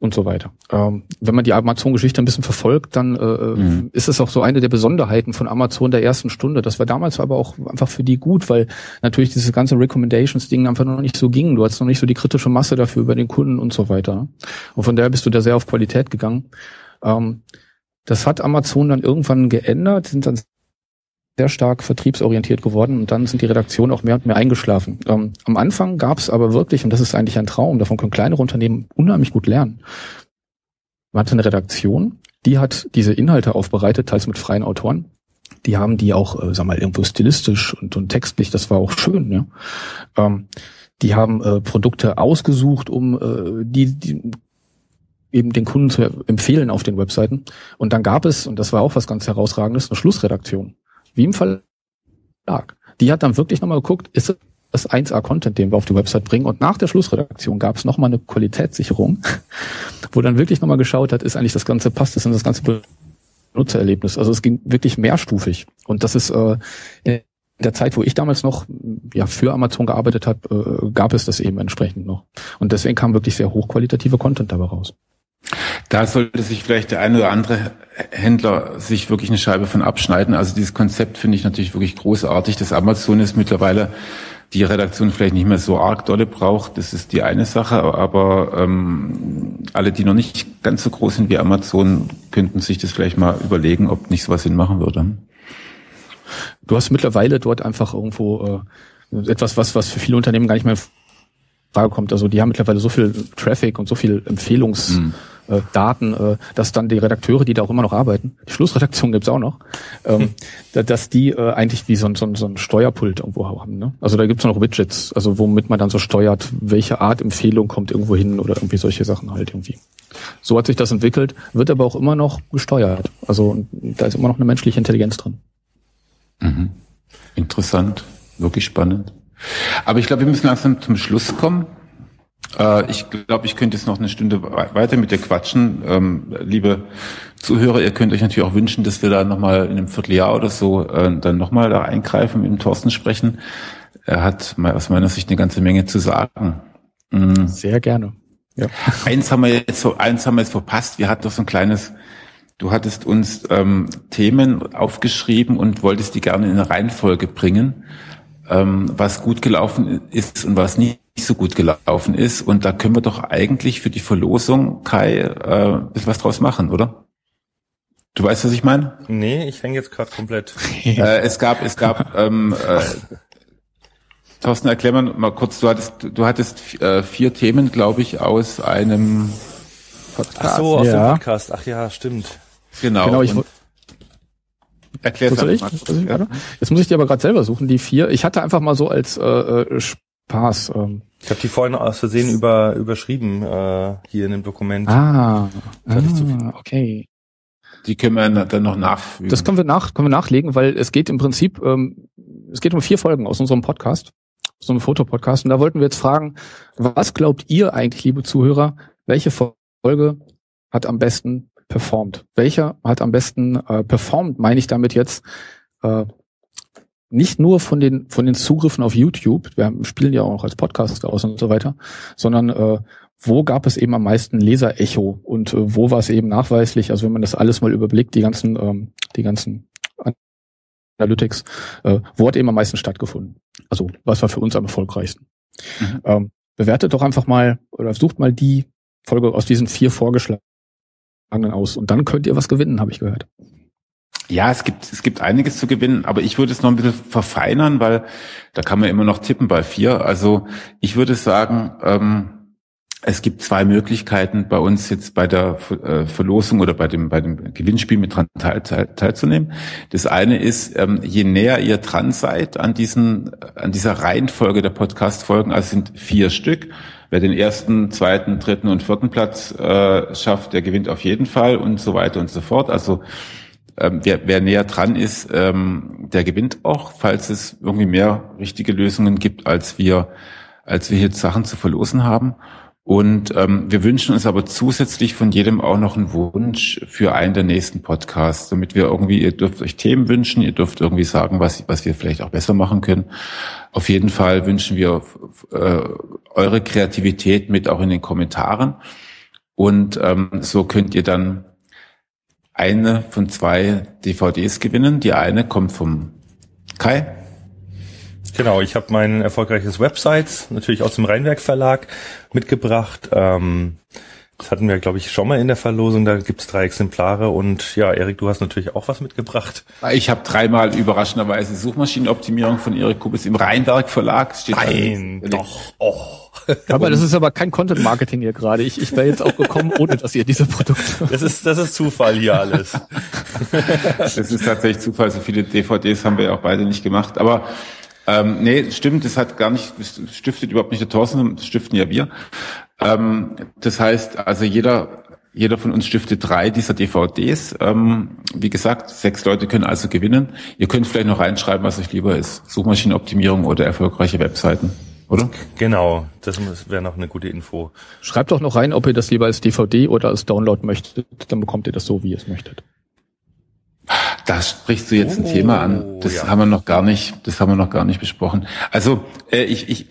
und so weiter. Ähm, wenn man die Amazon-Geschichte ein bisschen verfolgt, dann äh, mhm. ist es auch so eine der Besonderheiten von Amazon der ersten Stunde. Das war damals aber auch einfach für die gut, weil natürlich dieses ganze Recommendations-Ding einfach noch nicht so ging. Du hattest noch nicht so die kritische Masse dafür über den Kunden und so weiter. Und von daher bist du da sehr auf Qualität gegangen. Ähm, das hat Amazon dann irgendwann geändert, sind dann sehr stark vertriebsorientiert geworden und dann sind die Redaktionen auch mehr und mehr eingeschlafen. Ähm, am Anfang gab es aber wirklich, und das ist eigentlich ein Traum, davon können kleinere Unternehmen unheimlich gut lernen. Man hatte eine Redaktion, die hat diese Inhalte aufbereitet, teils mit freien Autoren. Die haben die auch, äh, sag mal, irgendwo stilistisch und, und textlich, das war auch schön, ja. Ähm, die haben äh, Produkte ausgesucht, um äh, die, die eben den Kunden zu empfehlen auf den Webseiten. Und dann gab es, und das war auch was ganz herausragendes, eine Schlussredaktion wie im Verlag. Die hat dann wirklich nochmal geguckt, ist das 1A-Content, den wir auf die Website bringen. Und nach der Schlussredaktion gab es nochmal eine Qualitätssicherung, wo dann wirklich nochmal geschaut hat, ist eigentlich das Ganze, passt es in das ganze Benutzererlebnis. Also es ging wirklich mehrstufig. Und das ist äh, in der Zeit, wo ich damals noch ja für Amazon gearbeitet habe, äh, gab es das eben entsprechend noch. Und deswegen kam wirklich sehr hochqualitative Content dabei raus. Da sollte sich vielleicht der eine oder andere Händler sich wirklich eine Scheibe von abschneiden. Also dieses Konzept finde ich natürlich wirklich großartig. Das Amazon ist mittlerweile die Redaktion vielleicht nicht mehr so arg dolle braucht. Das ist die eine Sache. Aber ähm, alle, die noch nicht ganz so groß sind wie Amazon, könnten sich das vielleicht mal überlegen, ob nicht sowas Sinn machen würde. Du hast mittlerweile dort einfach irgendwo äh, etwas, was, was für viele Unternehmen gar nicht mehr Frage kommt. Also die haben mittlerweile so viel Traffic und so viel Empfehlungsdaten, mhm. Äh, dass dann die Redakteure, die da auch immer noch arbeiten, die Schlussredaktion gibt's auch noch, ähm, hm. dass die äh, eigentlich wie so ein, so, ein, so ein Steuerpult irgendwo haben. Ne? Also da gibt's noch Widgets, also womit man dann so steuert, welche Art Empfehlung kommt irgendwo hin oder irgendwie solche Sachen halt irgendwie. So hat sich das entwickelt, wird aber auch immer noch gesteuert. Also da ist immer noch eine menschliche Intelligenz drin. Mhm. Interessant, wirklich spannend. Aber ich glaube, wir müssen langsam zum Schluss kommen. Äh, ich glaube, ich könnte jetzt noch eine Stunde weiter mit dir quatschen. Ähm, liebe Zuhörer, ihr könnt euch natürlich auch wünschen, dass wir da nochmal in einem Vierteljahr oder so äh, dann nochmal da eingreifen, mit dem Thorsten sprechen. Er hat aus meiner Sicht eine ganze Menge zu sagen. Mhm. Sehr gerne. Ja. Eins haben wir jetzt so, eins haben wir jetzt verpasst. Wir hatten doch so ein kleines, du hattest uns ähm, Themen aufgeschrieben und wolltest die gerne in eine Reihenfolge bringen ähm, was gut gelaufen ist und was nicht so gut gelaufen ist. Und da können wir doch eigentlich für die Verlosung, Kai, äh, ein bisschen was draus machen, oder? Du weißt, was ich meine? Nee, ich hänge jetzt gerade komplett. äh, es gab, es gab, ähm, äh, Thorsten, erklär mal, mal kurz, du hattest, du hattest äh, vier Themen, glaube ich, aus einem Podcast. Ach so, aus ja. dem Podcast. Ach ja, stimmt. Genau. genau ich, Erklär es ich? Ja. Jetzt muss ich die aber gerade selber suchen, die vier. Ich hatte einfach mal so als äh, äh Spaß. Ähm. Ich habe die vorhin aus Versehen über, überschrieben äh, hier in dem Dokument. Ah, ah okay. Die können wir dann noch nachfügen. Das können wir nach, können wir nachlegen, weil es geht im Prinzip, ähm, es geht um vier Folgen aus unserem Podcast, aus unserem Fotopodcast. Und da wollten wir jetzt fragen, was glaubt ihr eigentlich, liebe Zuhörer, welche Folge hat am besten performt. Welcher hat am besten äh, performt, meine ich damit jetzt äh, nicht nur von den von den Zugriffen auf YouTube, wir spielen ja auch noch als Podcast aus und so weiter, sondern äh, wo gab es eben am meisten Leserecho und äh, wo war es eben nachweislich, also wenn man das alles mal überblickt, die ganzen ähm, die ganzen Analytics, äh, wo hat eben am meisten stattgefunden? Also was war für uns am erfolgreichsten? Mhm. Ähm, bewertet doch einfach mal oder sucht mal die Folge aus diesen vier vorgeschlagenen aus. Und dann könnt ihr was gewinnen, habe ich gehört. Ja, es gibt, es gibt einiges zu gewinnen, aber ich würde es noch ein bisschen verfeinern, weil da kann man immer noch tippen bei vier. Also ich würde sagen, ähm, es gibt zwei Möglichkeiten bei uns jetzt bei der äh, Verlosung oder bei dem, bei dem Gewinnspiel mit dran teil, teil, teilzunehmen. Das eine ist, ähm, je näher ihr dran seid an diesen, an dieser Reihenfolge der Podcast-Folgen, also sind vier Stück. Wer den ersten, zweiten, dritten und vierten Platz äh, schafft, der gewinnt auf jeden Fall und so weiter und so fort. Also ähm, wer, wer näher dran ist, ähm, der gewinnt auch, falls es irgendwie mehr richtige Lösungen gibt, als wir, als wir hier Sachen zu verlosen haben. Und ähm, wir wünschen uns aber zusätzlich von jedem auch noch einen Wunsch für einen der nächsten Podcasts, damit wir irgendwie, ihr dürft euch Themen wünschen, ihr dürft irgendwie sagen, was, was wir vielleicht auch besser machen können. Auf jeden Fall wünschen wir äh, eure Kreativität mit auch in den Kommentaren. Und ähm, so könnt ihr dann eine von zwei DVDs gewinnen. Die eine kommt vom Kai. Genau, ich habe mein erfolgreiches Websites natürlich aus dem Rheinwerk Verlag mitgebracht. Ähm, das hatten wir, glaube ich, schon mal in der Verlosung. Da gibt's drei Exemplare. Und ja, Erik, du hast natürlich auch was mitgebracht. Ich habe dreimal überraschenderweise Suchmaschinenoptimierung von Erik Kubis im Rheinwerk Verlag. Steht Nein, doch. Oh. Aber das ist aber kein Content Marketing hier gerade. Ich, ich wäre jetzt auch gekommen, ohne dass ihr diese Produkte. Das ist, das ist Zufall hier alles. das ist tatsächlich Zufall. So viele DVDs haben wir ja auch beide nicht gemacht. Aber ähm, nee, stimmt, das hat gar nicht, das stiftet überhaupt nicht der Thorsten, das stiften ja wir. Ähm, das heißt, also jeder, jeder von uns stiftet drei dieser DVDs. Ähm, wie gesagt, sechs Leute können also gewinnen. Ihr könnt vielleicht noch reinschreiben, was euch lieber ist. Suchmaschinenoptimierung oder erfolgreiche Webseiten oder? Genau, das wäre noch eine gute Info. Schreibt doch noch rein, ob ihr das lieber als DVD oder als Download möchtet. Dann bekommt ihr das so, wie ihr es möchtet. Da sprichst du jetzt oh, ein Thema an. Das ja. haben wir noch gar nicht, das haben wir noch gar nicht besprochen. Also äh, ich, ich,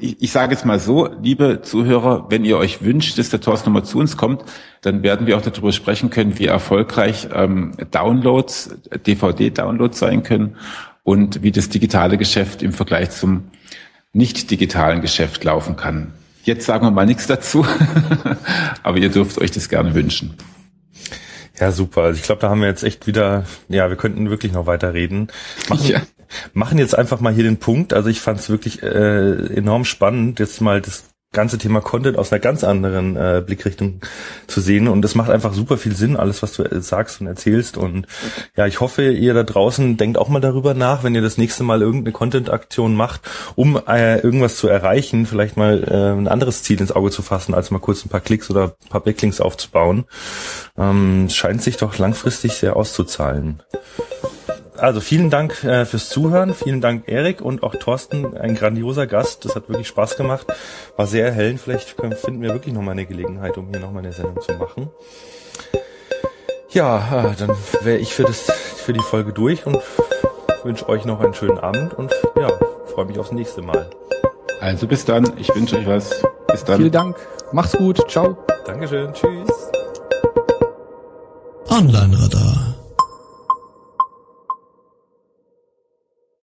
ich, ich sage jetzt mal so, liebe Zuhörer, wenn ihr euch wünscht, dass der Thorsten nochmal zu uns kommt, dann werden wir auch darüber sprechen können, wie erfolgreich ähm, Downloads, DVD-Downloads sein können und wie das digitale Geschäft im Vergleich zum nicht digitalen Geschäft laufen kann. Jetzt sagen wir mal nichts dazu, aber ihr dürft euch das gerne wünschen. Ja, super. Also ich glaube, da haben wir jetzt echt wieder, ja, wir könnten wirklich noch weiter reden. Machen, ja. Machen jetzt einfach mal hier den Punkt. Also ich fand es wirklich äh, enorm spannend, jetzt mal das ganze Thema Content aus einer ganz anderen äh, Blickrichtung zu sehen und es macht einfach super viel Sinn, alles was du äh, sagst und erzählst und ja, ich hoffe, ihr da draußen denkt auch mal darüber nach, wenn ihr das nächste Mal irgendeine Content-Aktion macht, um äh, irgendwas zu erreichen, vielleicht mal äh, ein anderes Ziel ins Auge zu fassen, als mal kurz ein paar Klicks oder ein paar Backlinks aufzubauen. Ähm, scheint sich doch langfristig sehr auszuzahlen also vielen Dank äh, fürs Zuhören. Vielen Dank, Erik und auch Thorsten. Ein grandioser Gast. Das hat wirklich Spaß gemacht. War sehr erhellend. Vielleicht finden wir wirklich nochmal eine Gelegenheit, um hier nochmal eine Sendung zu machen. Ja, äh, dann wäre ich für, das, für die Folge durch und wünsche euch noch einen schönen Abend und ja, freue mich aufs nächste Mal. Also bis dann. Ich wünsche euch was. Bis dann. Vielen Dank. Macht's gut. Ciao. Dankeschön. Tschüss. Online Radar